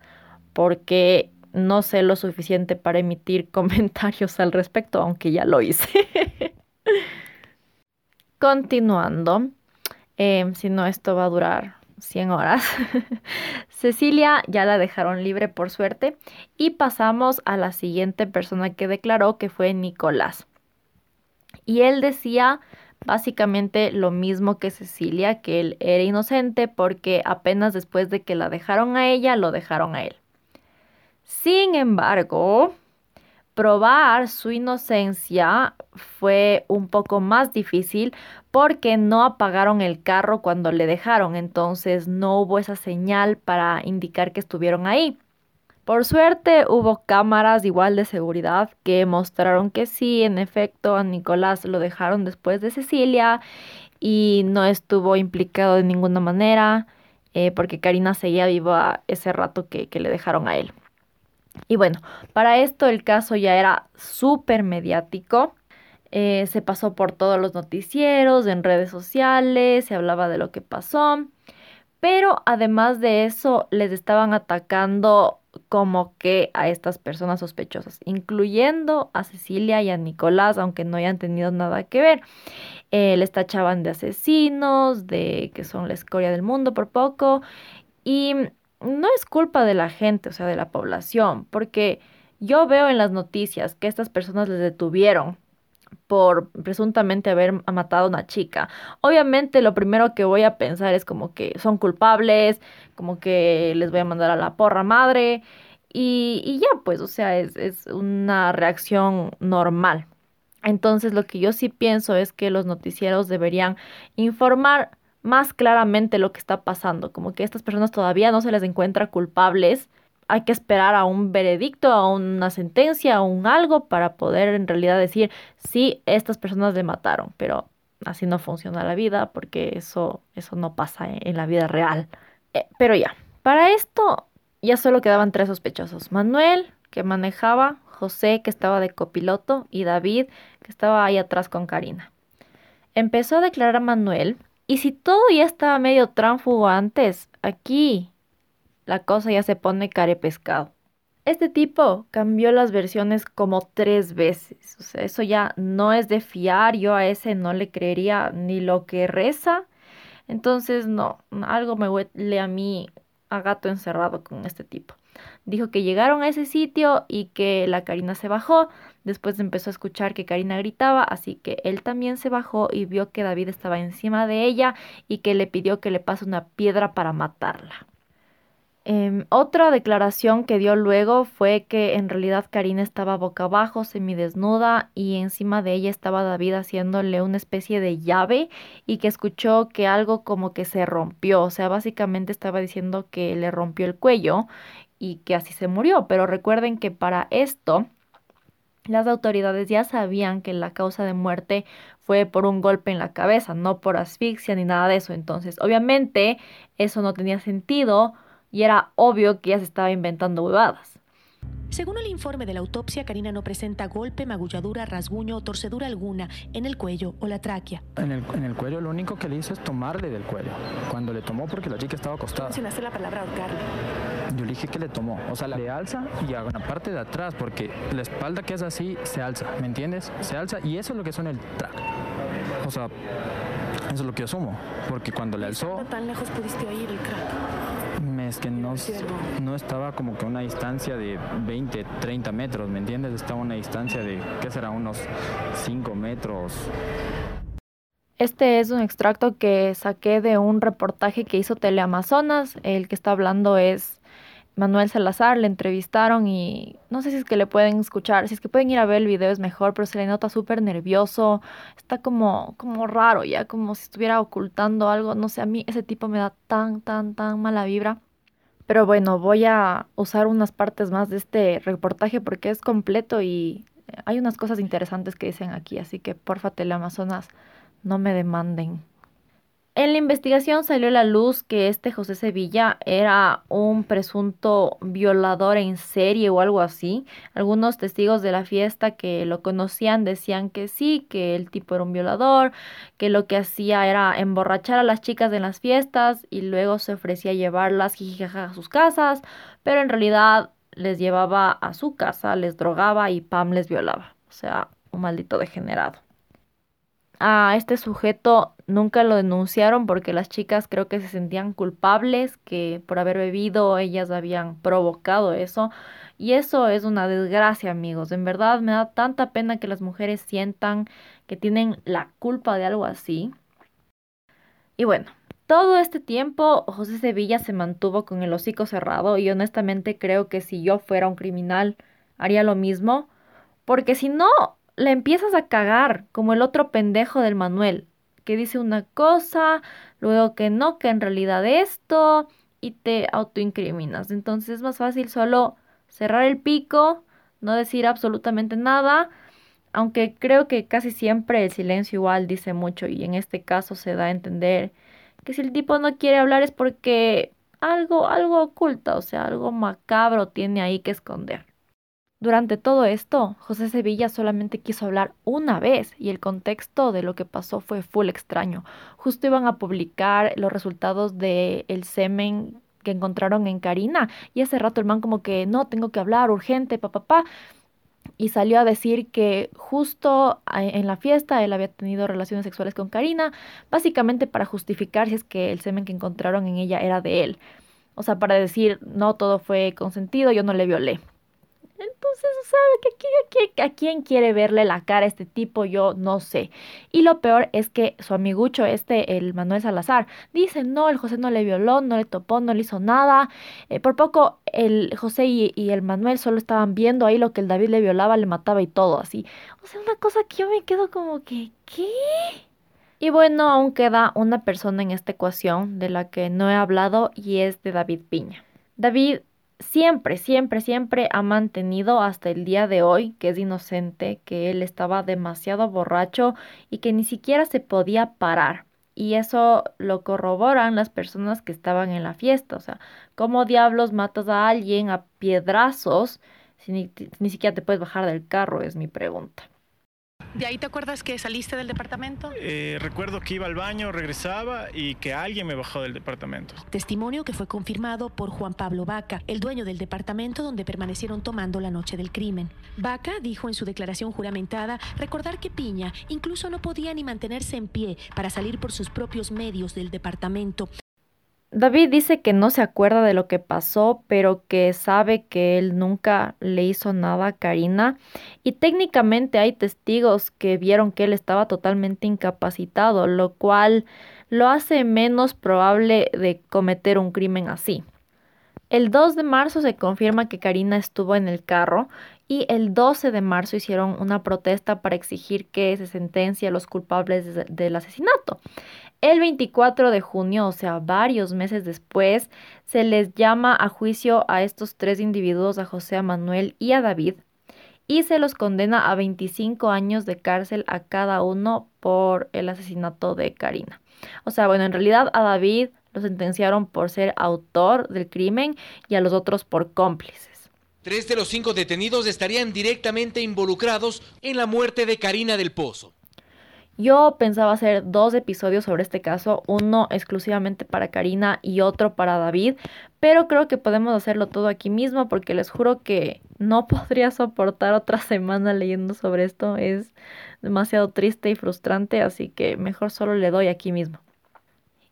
porque no sé lo suficiente para emitir comentarios al respecto, aunque ya lo hice. Continuando, eh, si no, esto va a durar 100 horas. Cecilia ya la dejaron libre por suerte y pasamos a la siguiente persona que declaró que fue Nicolás. Y él decía básicamente lo mismo que Cecilia, que él era inocente porque apenas después de que la dejaron a ella, lo dejaron a él. Sin embargo, probar su inocencia fue un poco más difícil porque no apagaron el carro cuando le dejaron, entonces no hubo esa señal para indicar que estuvieron ahí. Por suerte hubo cámaras igual de seguridad que mostraron que sí, en efecto, a Nicolás lo dejaron después de Cecilia y no estuvo implicado de ninguna manera eh, porque Karina seguía viva ese rato que le dejaron a él. Y bueno, para esto el caso ya era súper mediático. Eh, se pasó por todos los noticieros, en redes sociales, se hablaba de lo que pasó. Pero además de eso, les estaban atacando como que a estas personas sospechosas, incluyendo a Cecilia y a Nicolás, aunque no hayan tenido nada que ver. Eh, les tachaban de asesinos, de que son la escoria del mundo por poco. Y no es culpa de la gente, o sea, de la población, porque yo veo en las noticias que estas personas les detuvieron por presuntamente haber matado a una chica. Obviamente lo primero que voy a pensar es como que son culpables, como que les voy a mandar a la porra madre y, y ya pues, o sea, es, es una reacción normal. Entonces lo que yo sí pienso es que los noticieros deberían informar más claramente lo que está pasando, como que estas personas todavía no se les encuentra culpables. Hay que esperar a un veredicto, a una sentencia, a un algo para poder en realidad decir si estas personas le mataron, pero así no funciona la vida porque eso, eso no pasa en, la vida real. Eh, pero ya, para esto ya solo quedaban tres sospechosos. Manuel, que manejaba, José, que estaba de copiloto, y David, que estaba ahí atrás con Karina. Empezó a declarar a Manuel y si todo ya estaba medio tránfugo antes, aquí la cosa ya se pone care pescado. Este tipo cambió las versiones como tres veces. O sea, eso ya no es de fiar. Yo a ese no le creería ni lo que reza. Entonces, no, algo me huele a mí a gato encerrado con este tipo. Dijo que llegaron a ese sitio y que la Karina se bajó. Después empezó a escuchar que Karina gritaba, así que él también se bajó y vio que David estaba encima de ella y que le pidió que le pase una piedra para matarla. Em, otra declaración que dio luego fue que en realidad Karina estaba boca abajo, semidesnuda, y encima de ella estaba David haciéndole una especie de llave y que escuchó que algo como que se rompió. O sea, básicamente estaba diciendo que le rompió el cuello y que así se murió. Pero recuerden que para esto las autoridades ya sabían que la causa de muerte fue por un golpe en la cabeza, no por asfixia ni nada de eso. Entonces, obviamente, eso no tenía sentido y era obvio que ella se estaba inventando huevadas. Según el informe de la autopsia, Karina no presenta golpe, magulladura, rasguño o torcedura alguna en el cuello o la tráquea. En el, en el cuello lo único que le hizo es tomarle del cuello. Cuando le tomó porque la chica estaba acostada. Mencionaste la palabra ahorcarle. Yo le dije que le tomó. O sea, le alza y a la parte de atrás porque la espalda que es así se alza. ¿Me entiendes? Se alza y eso es lo que suena el track. O sea, eso es lo que yo asumo. Porque cuando le alzó... tan lejos pudiste oír el crack? Es que no, no estaba como que a una distancia de 20, 30 metros, ¿me entiendes? Estaba a una distancia de, ¿qué será? Unos 5 metros. Este es un extracto que saqué de un reportaje que hizo Teleamazonas. El que está hablando es Manuel Salazar, le entrevistaron y no sé si es que le pueden escuchar, si es que pueden ir a ver el video es mejor, pero se le nota súper nervioso, está como, como raro ya, como si estuviera ocultando algo, no sé, a mí ese tipo me da tan, tan, tan mala vibra. Pero bueno, voy a usar unas partes más de este reportaje porque es completo y hay unas cosas interesantes que dicen aquí, así que porfa Teleamazonas, no me demanden. En la investigación salió a la luz que este José Sevilla era un presunto violador en serie o algo así. Algunos testigos de la fiesta que lo conocían decían que sí, que el tipo era un violador, que lo que hacía era emborrachar a las chicas en las fiestas y luego se ofrecía a llevarlas a sus casas, pero en realidad les llevaba a su casa, les drogaba y Pam les violaba. O sea, un maldito degenerado a este sujeto nunca lo denunciaron porque las chicas creo que se sentían culpables, que por haber bebido ellas habían provocado eso. Y eso es una desgracia, amigos. En verdad me da tanta pena que las mujeres sientan que tienen la culpa de algo así. Y bueno, todo este tiempo José Sevilla se mantuvo con el hocico cerrado y honestamente creo que si yo fuera un criminal haría lo mismo. Porque si no, le empiezas a cagar, como el otro pendejo del Manuel, que dice una cosa, luego que no, que en realidad esto, y te autoincriminas. Entonces es más fácil solo cerrar el pico, no decir absolutamente nada, aunque creo que casi siempre el silencio igual dice mucho y en este caso se da a entender que si el tipo no quiere hablar es porque algo, algo oculta, o sea, algo macabro tiene ahí que esconder. Durante todo esto, José Sevilla solamente quiso hablar una vez y el contexto de lo que pasó fue full extraño. Justo iban a publicar los resultados del el semen que encontraron en Karina y ese rato el man como que no, tengo que hablar urgente, papá, papá. Y salió a decir que justo en la fiesta él había tenido relaciones sexuales con Karina, básicamente para justificar si es que el semen que encontraron en ella era de él. O sea, para decir, no, todo fue consentido, yo no le violé. Entonces, ¿sabe que a quién quiere verle la cara a este tipo? Yo no sé. Y lo peor es que su amigucho, este, el Manuel Salazar, dice, no, el José no le violó, no le topó, no le hizo nada. Eh, por poco, el José y, y, el Manuel solo estaban viendo ahí lo que el David le violaba, le mataba y todo así. O sea, una cosa que yo me quedo como que, ¿qué? Y bueno, aún queda una persona en esta ecuación de la que no he hablado y es de David Piña. David siempre, siempre, siempre ha mantenido hasta el día de hoy que es inocente, que él estaba demasiado borracho y que ni siquiera se podía parar. Y eso lo corroboran las personas que estaban en la fiesta. O sea, ¿cómo diablos matas a alguien a piedrazos si ni, ni siquiera te puedes bajar del carro? Es mi pregunta. ¿De ahí te acuerdas que saliste del departamento? Eh, recuerdo que iba al baño, regresaba y que alguien me bajó del departamento. Testimonio que fue confirmado por Juan Pablo Vaca, el dueño del departamento donde permanecieron tomando la noche del crimen. Vaca dijo en su declaración juramentada recordar que Piña incluso no podía ni mantenerse en pie para salir por sus propios medios del departamento. David dice que no se acuerda de lo que pasó, pero que sabe que él nunca le hizo nada a Karina. Y técnicamente hay testigos que vieron que él estaba totalmente incapacitado, lo cual lo hace menos probable de cometer un crimen así. El 2 de marzo se confirma que Karina estuvo en el carro y el 12 de marzo hicieron una protesta para exigir que se sentencie a los culpables del asesinato. El 24 de junio, o sea, varios meses después, se les llama a juicio a estos tres individuos, a José, Manuel y a David, y se los condena a 25 años de cárcel a cada uno por el asesinato de Karina. O sea, bueno, en realidad a David lo sentenciaron por ser autor del crimen y a los otros por cómplices. Tres de los cinco detenidos estarían directamente involucrados en la muerte de Karina del Pozo. Yo pensaba hacer dos episodios sobre este caso, uno exclusivamente para Karina y otro para David, pero creo que podemos hacerlo todo aquí mismo porque les juro que no podría soportar otra semana leyendo sobre esto, es demasiado triste y frustrante, así que mejor solo le doy aquí mismo.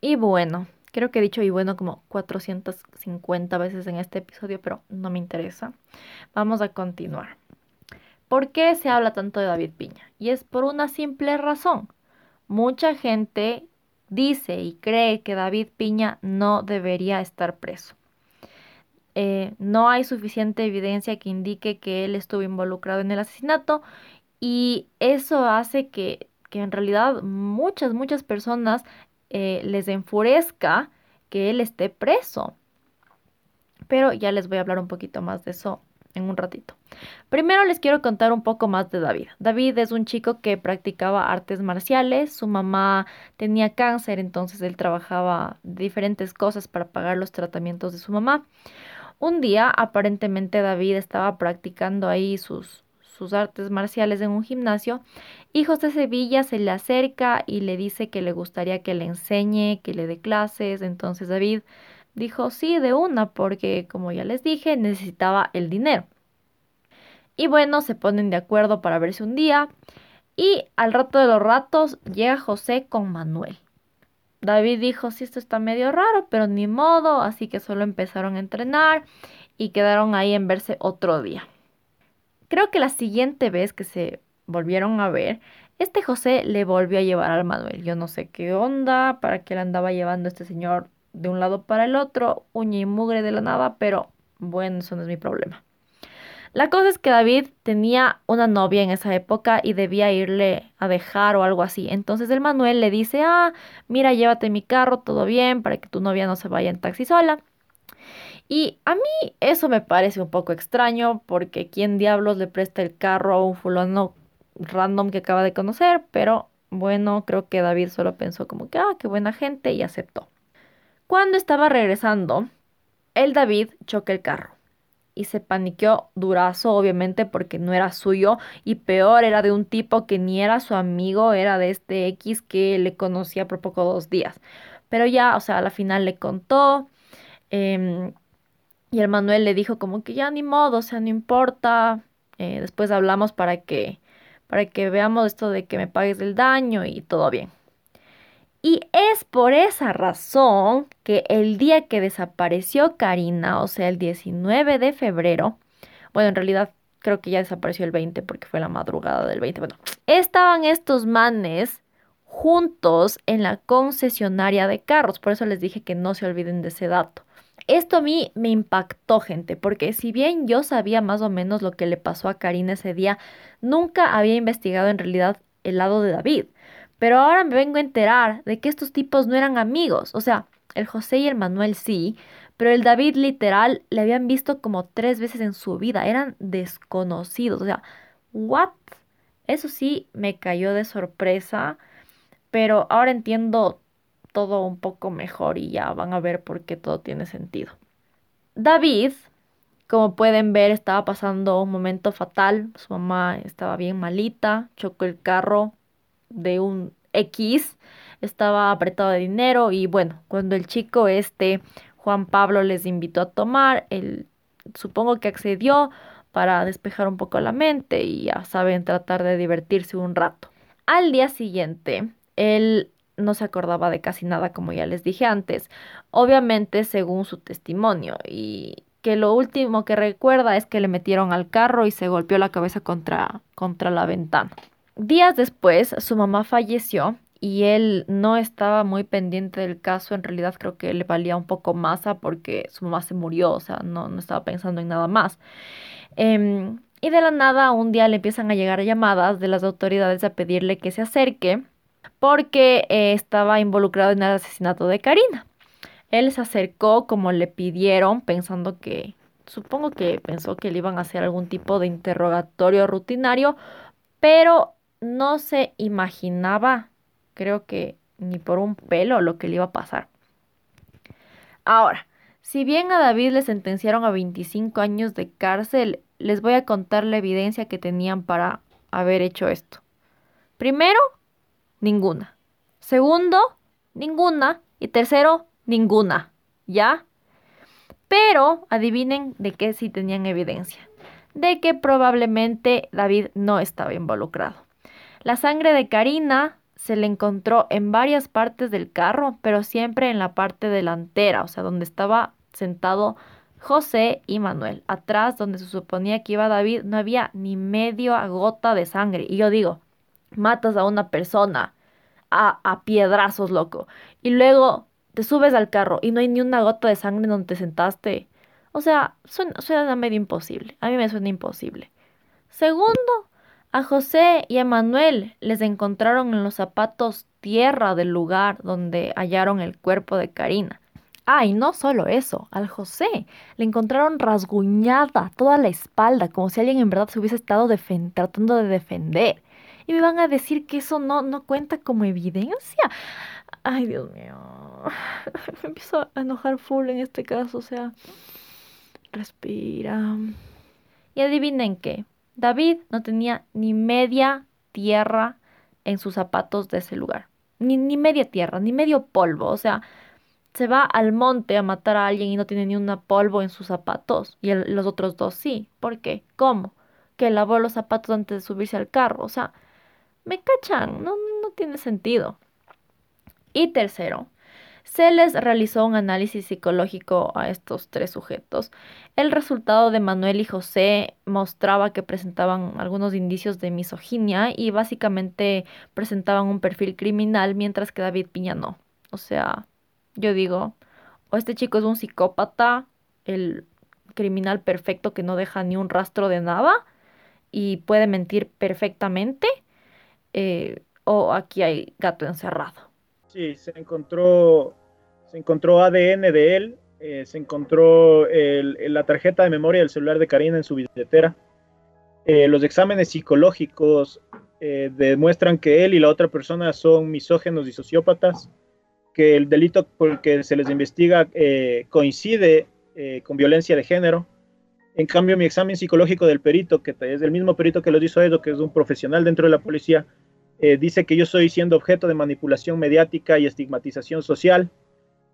Y bueno, creo que he dicho y bueno como 450 veces en este episodio, pero no me interesa. Vamos a continuar. ¿Por qué se habla tanto de David Piña? Y es por una simple razón. Mucha gente dice y cree que David Piña no debería estar preso. Eh, no hay suficiente evidencia que indique que él estuvo involucrado en el asesinato y eso hace que, en realidad muchas, muchas personas eh, les enfurezca que él esté preso. Pero ya les voy a hablar un poquito más de eso en un ratito. Primero les quiero contar un poco más de David. David es un chico que practicaba artes marciales, su mamá tenía cáncer, entonces él trabajaba diferentes cosas para pagar los tratamientos de su mamá. Un día, aparentemente David estaba practicando ahí sus, sus artes marciales en un gimnasio y José Sevilla se le acerca y le dice que le gustaría que le enseñe, que le dé clases. Entonces David dijo sí de una porque, como ya les dije, necesitaba el dinero. Y bueno, se ponen de acuerdo para verse un día y al rato de los ratos llega José con Manuel. David dijo, sí, esto está medio raro, pero ni modo, así que solo empezaron a entrenar y quedaron ahí en verse otro día. Creo que la siguiente vez que se volvieron a ver, este José le volvió a llevar al Manuel. Yo no sé qué onda, para qué le andaba llevando este señor de un lado para el otro, uña y mugre de la nada, pero bueno, eso no es mi problema. La cosa es que David tenía una novia en esa época y debía irle a dejar o algo así. Entonces el Manuel le dice, ah, mira, llévate mi carro, todo bien, para que tu novia no se vaya en taxi sola. Y a mí eso me parece un poco extraño porque quién diablos le presta el carro a un fulano random que acaba de conocer, pero bueno, creo que David solo pensó como que, ah, qué buena gente y aceptó. Cuando estaba regresando, el David choca el carro y se paniqueó durazo, obviamente, porque no era suyo y peor era de un tipo que ni era su amigo, era de este X que le conocía por poco dos días. Pero ya, o sea, a la final le contó em, y el Manuel le dijo como que ya ni modo, o sea, no importa. Eh, después hablamos para que, para que veamos esto de que me pagues el daño y todo bien. Y es por esa razón que el día que desapareció Karina, o sea, el 19 de febrero, bueno, en realidad creo que ya desapareció el 20 porque fue la madrugada del 20, bueno, estaban estos manes juntos en la concesionaria de carros, por eso les dije que no se olviden de ese dato. Esto a mí me impactó, gente, porque si bien yo sabía más o menos lo que le pasó a Karina ese día, nunca había investigado en realidad el lado de David. Pero ahora me vengo a enterar de que estos tipos no eran amigos. O sea, el José y el Manuel sí, pero el David literal le habían visto como tres veces en su vida. Eran desconocidos. O sea, ¿what? Eso sí me cayó de sorpresa, pero ahora entiendo todo un poco mejor y ya van a ver por qué todo tiene sentido. David Como pueden ver, estaba pasando un momento fatal. Su mamá estaba bien malita, chocó el carro de un X, estaba apretado de dinero y bueno, cuando el chico este, Juan Pablo, les invitó a tomar, él supongo que accedió para despejar un poco la mente y ya saben, tratar de divertirse un rato. Al día siguiente, él no se acordaba de casi nada, como ya les dije antes, obviamente según su testimonio, y que lo último que recuerda es que le metieron al carro y se golpeó la cabeza contra, contra la ventana. Días después, su mamá falleció y él no estaba muy pendiente del caso, en realidad creo que le valía un poco más porque su mamá se murió, o sea, no, no estaba pensando en nada más. Em, y de la nada, un día le empiezan a llegar llamadas de las autoridades a pedirle que se acerque porque eh, estaba involucrado en el asesinato de Karina. Él se acercó como le pidieron, pensando que, supongo que pensó que le iban a hacer algún tipo de interrogatorio rutinario, pero no se imaginaba, creo que ni por un pelo, lo que le iba a pasar. Ahora, si bien a David le sentenciaron a 25 años de cárcel, les voy a contar la evidencia que tenían para haber hecho esto. Primero, ninguna. Segundo, ninguna. Y tercero, ninguna. ¿Ya? Pero adivinen de qué sí tenían evidencia. De que probablemente David no estaba involucrado. La sangre de Karina se le encontró en varias partes del carro, pero siempre en la parte delantera, o sea, donde estaba sentado José y Manuel. Atrás, donde se suponía que iba David, no había ni medio gota de sangre. Y yo digo, matas a una persona a, a piedrazos, loco. Y luego te subes al carro y no hay ni una gota de sangre donde te sentaste. O sea, suena medio imposible. A mí me suena imposible. Segundo, a José y a Manuel les encontraron en los zapatos tierra del lugar donde hallaron el cuerpo de Karina. Ah, y no solo eso, al José le encontraron rasguñada toda la espalda, como si alguien en verdad se hubiese estado tratando de defender. Y me van a decir que eso no, no cuenta como evidencia. Ay, Dios mío. Me empiezo a enojar full en este caso, o sea, respira. Y adivinen qué, David no tenía ni media tierra en sus zapatos de ese lugar. Ni, ni media tierra, ni medio polvo, o sea, se va al monte a matar a alguien y no tiene ni un polvo en sus zapatos. Y los otros dos sí. ¿Por qué? ¿Cómo? Que lavó los zapatos antes de subirse al carro. O sea, me cachan. No, no tiene sentido. Y tercero, se les realizó un análisis psicológico a estos tres sujetos. El resultado de Manuel y José mostraba que presentaban algunos indicios de misoginia y básicamente presentaban un perfil criminal, mientras que David Piña no. O sea, yo digo, o este chico es un psicópata, el criminal perfecto que no deja ni un rastro de nada y puede mentir perfectamente, eh, o aquí hay gato encerrado. Sí, se encontró, se encontró ADN de él, eh, se encontró la tarjeta de memoria del celular de Karina en su billetera. Eh, los exámenes psicológicos demuestran que él y la otra persona son misógenos y sociópatas que el delito por el que se les investiga eh, coincide eh, con violencia de género. En cambio, mi examen psicológico del perito, que es el mismo perito que lo hizo Edo, que es un profesional dentro de la policía, eh, dice que yo estoy siendo objeto de manipulación mediática y estigmatización social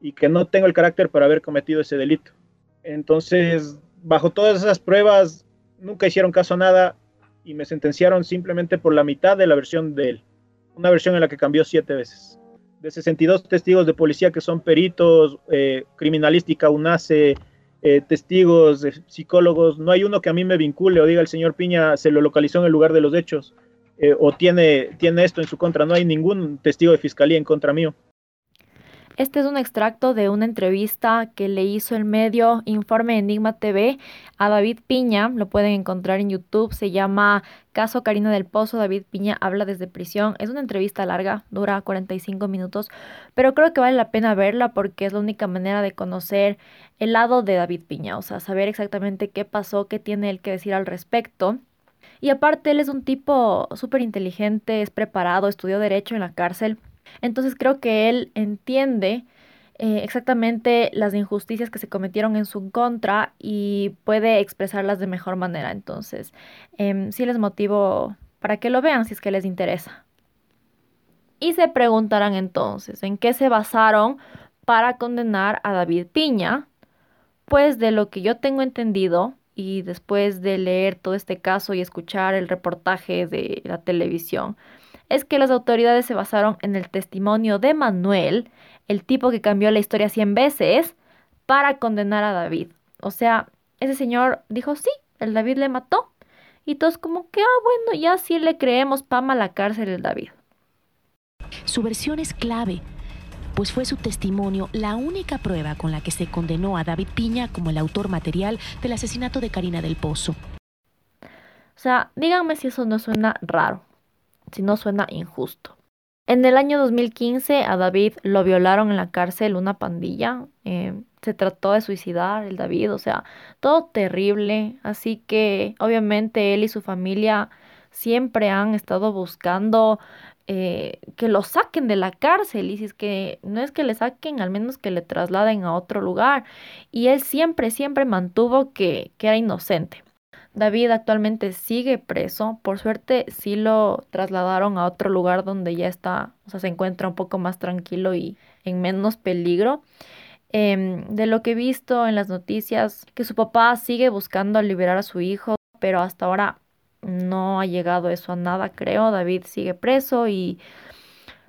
y que no tengo el carácter para haber cometido ese delito. Entonces, bajo todas esas pruebas, nunca hicieron caso a nada y me sentenciaron simplemente por la mitad de la versión de él. Una versión en la que cambió siete veces de 62 testigos de policía que son peritos, eh, criminalística, UNACE, eh, testigos, psicólogos, no hay uno que a mí me vincule o diga el señor Piña se lo localizó en el lugar de los hechos eh, o tiene, tiene esto en su contra. No hay ningún testigo de fiscalía en contra mío. Este es un extracto de una entrevista que le hizo el medio Informe Enigma TV a David Piña. Lo pueden encontrar en YouTube. Se llama Caso Karina del Pozo. David Piña habla desde prisión. Es una entrevista larga, dura 45 minutos, pero creo que vale la pena verla porque es la única manera de conocer el lado de David Piña. O sea, saber exactamente qué pasó, qué tiene él que decir al respecto. Y aparte, él es un tipo súper inteligente, es preparado, estudió Derecho en la cárcel. Entonces creo que él entiende eh, exactamente las injusticias que se cometieron en su contra y puede expresarlas de mejor manera. Entonces, eh, sí les motivo para que lo vean si es que les interesa. Y se preguntarán entonces, ¿en qué se basaron para condenar a David Piña? Pues de lo que yo tengo entendido y después de leer todo este caso y escuchar el reportaje de la televisión, es que las autoridades se basaron en el testimonio de Manuel, el tipo que cambió la historia 100 veces, para condenar a David. O sea, ese señor dijo, sí, el David le mató. Y todos como que, ah, bueno, ya sí le creemos, pama la cárcel el David. Su versión es clave, pues fue su testimonio la única prueba con la que se condenó a David Piña como el autor material del asesinato de Karina del Pozo. O sea, díganme si eso no suena raro, si no suena injusto. En el año 2015 a David lo violaron en la cárcel una pandilla. Eh, se trató de suicidar el David, o sea, todo terrible. Así que obviamente él y su familia siempre han estado buscando eh, que lo saquen de la cárcel y si es que no es que le saquen, al menos que le trasladen a otro lugar. Y él siempre, siempre mantuvo que, que era inocente. David actualmente sigue preso. Por suerte sí lo trasladaron a otro lugar donde ya está, o sea, se encuentra un poco más tranquilo y en menos peligro. Em, de lo que he visto en las noticias, que su papá sigue buscando liberar a su hijo, pero hasta ahora no ha llegado eso a nada, creo. David sigue preso y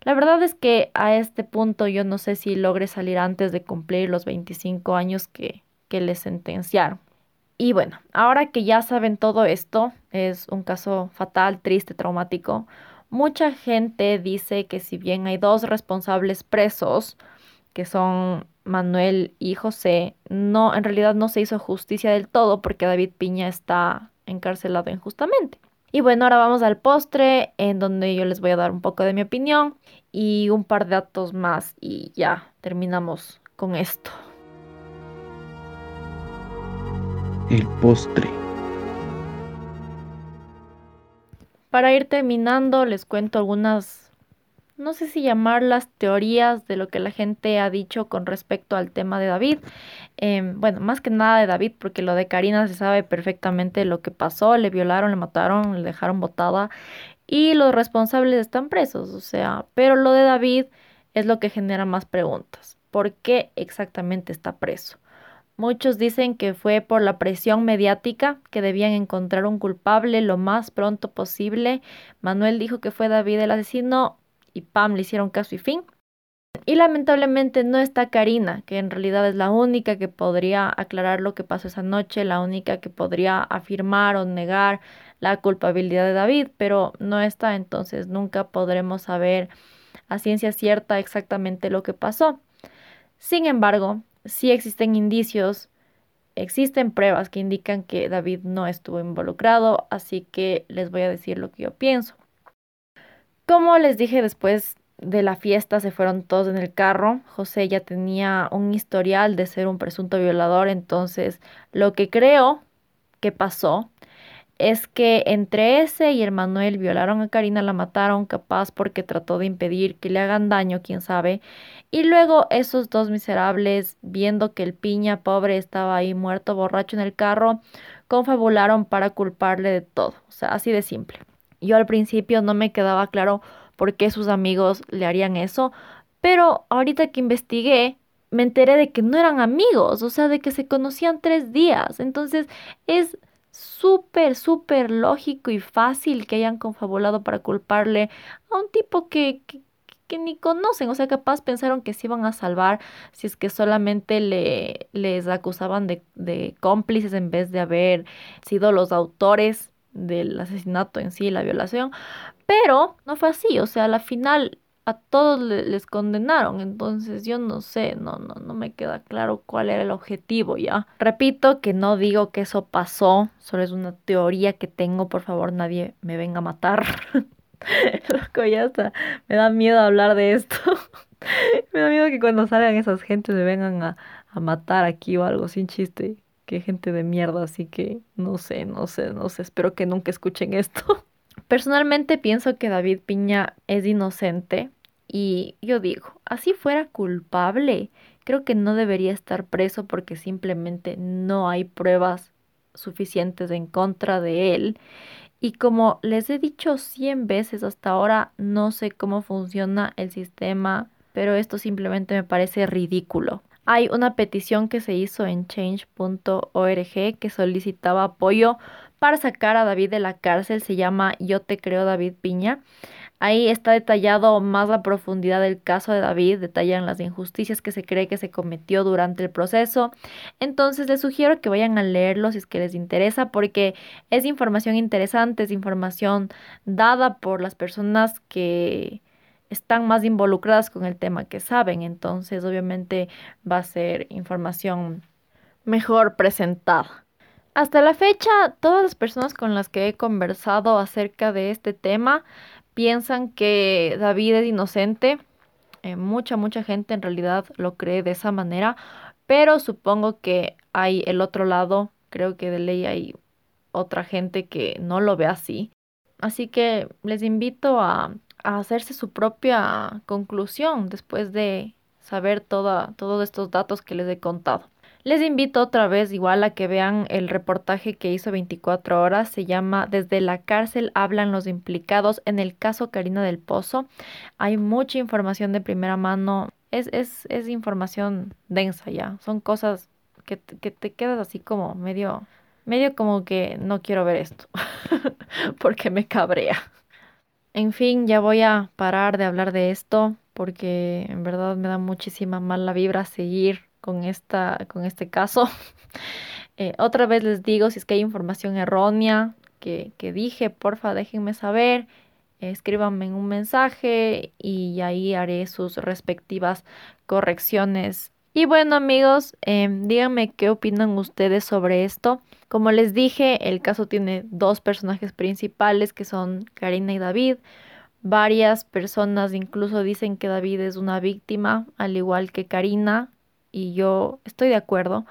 la verdad es que a este punto yo no sé si logre salir antes de cumplir los 25 años que, que le sentenciaron. Y bueno, ahora que ya saben todo esto, es un caso fatal, triste, traumático. Mucha gente dice que si bien hay dos responsables presos, que son Manuel y José, no, en realidad no se hizo justicia del todo porque David Piña está encarcelado injustamente. Y bueno, ahora vamos al postre, en donde yo les voy a dar un poco de mi opinión y un par de datos más y ya terminamos con esto. El postre. Para ir terminando, les cuento algunas no sé si llamar las teorías de lo que la gente ha dicho con respecto al tema de David. Em, bueno, más que nada de David, porque lo de Karina se sabe perfectamente lo que pasó, le violaron, le mataron, le dejaron botada y los responsables están presos, o sea, pero lo de David es lo que genera más preguntas. ¿Por qué exactamente está preso? Muchos dicen que fue por la presión mediática, que debían encontrar un culpable lo más pronto posible. Manuel dijo que fue David el asesino y Pam le hicieron caso y fin. Y lamentablemente no está Karina, que en realidad es la única que podría aclarar lo que pasó esa noche, la única que podría afirmar o negar la culpabilidad de David, pero no está, entonces nunca podremos saber a ciencia cierta exactamente lo que pasó. Sin embargo, sí existen indicios, existen pruebas que indican que David no estuvo involucrado, así que les voy a decir lo que yo pienso. Como les dije después de la fiesta se fueron todos en el carro. José ya tenía un historial de ser un presunto violador, entonces lo que creo que pasó es que entre ese y el Manuel violaron a Karina, la mataron capaz porque trató de impedir que le hagan daño, quién sabe. Y luego esos dos miserables, viendo que el piña pobre estaba ahí muerto, borracho en el carro, confabularon para culparle de todo. O sea, así de simple. Yo al principio no me quedaba claro por qué sus amigos le harían eso, pero ahorita que investigué, me enteré de que no eran amigos, o sea, de que se conocían tres días. Entonces es súper, súper lógico y fácil que hayan confabulado para culparle a un tipo que, que, ni conocen. O sea, capaz pensaron que se iban a salvar si es que solamente le, les acusaban de, de cómplices en vez de haber sido los autores del asesinato en sí, la violación, pero no fue así, o sea, a la final a todos les condenaron, entonces yo no sé, no, no, no me queda claro cuál era el objetivo ya. Repito que no digo que eso pasó, solo es una teoría que tengo, por favor nadie me venga a matar. Loco, ya está, me da miedo hablar de esto. me da miedo que cuando salgan esas gentes me vengan a, a matar aquí o algo sin chiste qué gente de mierda, así que no sé, no sé, no sé, espero que nunca escuchen esto. Personalmente pienso que David Piña es inocente y yo digo, así fuera culpable, creo que no debería estar preso porque simplemente no hay pruebas suficientes en contra de él. Y como les he dicho 100 veces hasta ahora, no sé cómo funciona el sistema, pero esto simplemente me parece ridículo. Hay una petición que se hizo en change.org que solicitaba apoyo para sacar a David de la cárcel. Se llama Yo te creo David Piña. Ahí está detallado más la profundidad del caso de David, detallan las injusticias que se cree que se cometió durante el proceso. Entonces les sugiero que vayan a leerlo si es que les interesa, porque es información interesante, es información dada por las personas que están más involucradas con el tema que saben. Entonces obviamente va a ser información mejor presentada. Hasta la fecha, todas las personas con las que he conversado acerca de este tema piensan que David es inocente. Eh, mucha, mucha gente en realidad lo cree de esa manera, pero supongo que hay el otro lado, creo que de ley hay otra gente que no lo ve así. Así que les invito a, a hacerse su propia conclusión después de saber toda, todos estos datos que les he contado. Les invito otra vez igual a que vean el reportaje que hizo 24 horas. Se llama Desde la cárcel hablan los implicados en el caso Karina del Pozo. Hay mucha información de primera mano. Es, es, es información densa ya. Son cosas que, que te quedas así como medio, medio como que no quiero ver esto. porque me cabrea. En fin, ya voy a parar de hablar de esto porque en verdad me da muchísima mala vibra seguir con, esta, con este caso. Eh, otra vez les digo, si es que hay información errónea que, que dije, porfa, déjenme saber. escríbanme un mensaje y ahí haré sus respectivas correcciones. Y bueno amigos, em, díganme qué opinan ustedes sobre esto. Como les dije, el caso tiene dos personajes principales que son Karina y David. Varias personas incluso dicen que David es una víctima, al igual que Karina, y yo estoy de acuerdo.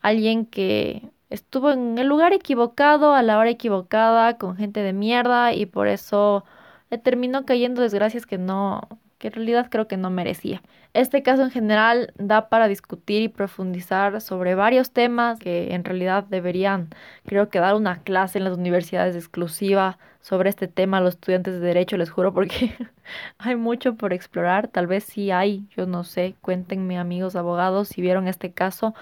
Alguien que estuvo en el lugar equivocado, a la hora equivocada, con gente de mierda y por eso le terminó cayendo desgracias que no, que en realidad creo que no merecía. Este caso en general da para discutir y profundizar sobre varios temas que en realidad deberían, creo que dar una clase en las universidades exclusiva sobre este tema los estudiantes de derecho, les juro, porque hay mucho por explorar. Tal vez sí hay, yo no sé, cuéntenme amigos abogados si vieron este caso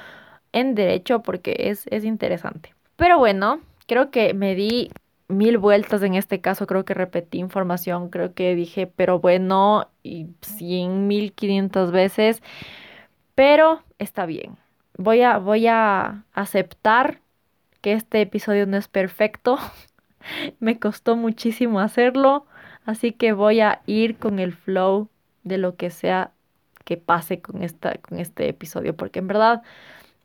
en derecho porque es, es interesante. Pero bueno, creo que me di mil vueltas en este caso, creo que repetí información, creo que dije, pero bueno, y cien mil quinientas veces, pero está bien. Voy a, voy a aceptar que este episodio no es perfecto. Me costó muchísimo hacerlo, así que voy a ir con el flow de lo que sea que pase con, esta, con este episodio, porque en verdad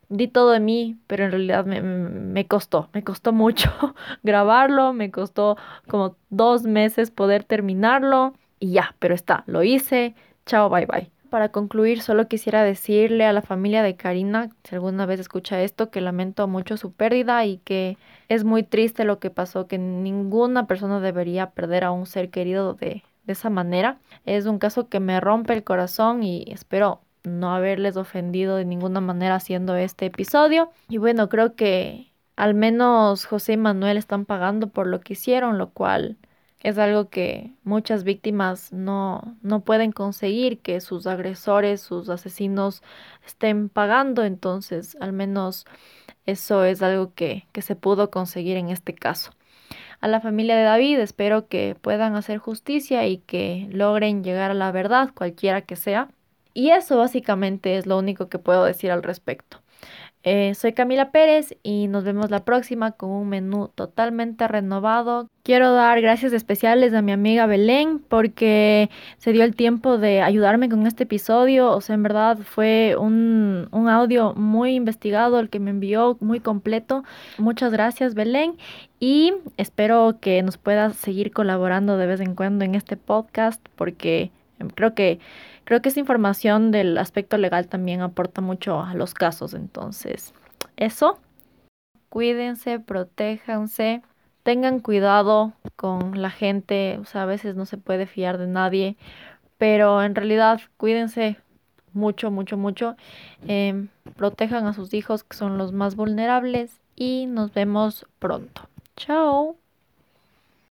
di todo de mí, pero en realidad me, me costó, me costó mucho grabarlo, me costó como dos meses poder terminarlo y ya, pero está, lo hice, chao, bye bye. Para concluir, solo quisiera decirle a la familia de Karina, si alguna vez escucha esto, que lamento mucho su pérdida y que es muy triste lo que pasó, que ninguna persona debería perder a un ser querido de, de esa manera. Es un caso que me rompe el corazón y espero no haberles ofendido de ninguna manera haciendo este episodio. Y bueno, creo que al menos José y Manuel están pagando por lo que hicieron, lo cual es algo que muchas víctimas no, no pueden conseguir, que sus agresores, sus asesinos estén pagando. Entonces, al menos eso es algo que, que se pudo conseguir en este caso. A la familia de David espero que puedan hacer justicia y que logren llegar a la verdad, cualquiera que sea. Y eso básicamente es lo único que puedo decir al respecto. Eh, soy Camila Pérez y nos vemos la próxima con un menú totalmente renovado. Quiero dar gracias especiales a mi amiga Belén porque se dio el tiempo de ayudarme con este episodio. O sea, en verdad fue un, un audio muy investigado el que me envió, muy completo. Muchas gracias Belén y espero que nos puedas seguir colaborando de vez en cuando en este podcast porque creo que Creo que esta información del aspecto legal también aporta mucho a los casos. Entonces, eso. Cuídense, protéjanse, tengan cuidado con la gente. O sea, a veces no se puede fiar de nadie. Pero en realidad, cuídense. mucho, mucho, mucho. Em, protejan a sus hijos que son los más vulnerables y nos vemos pronto. Chao.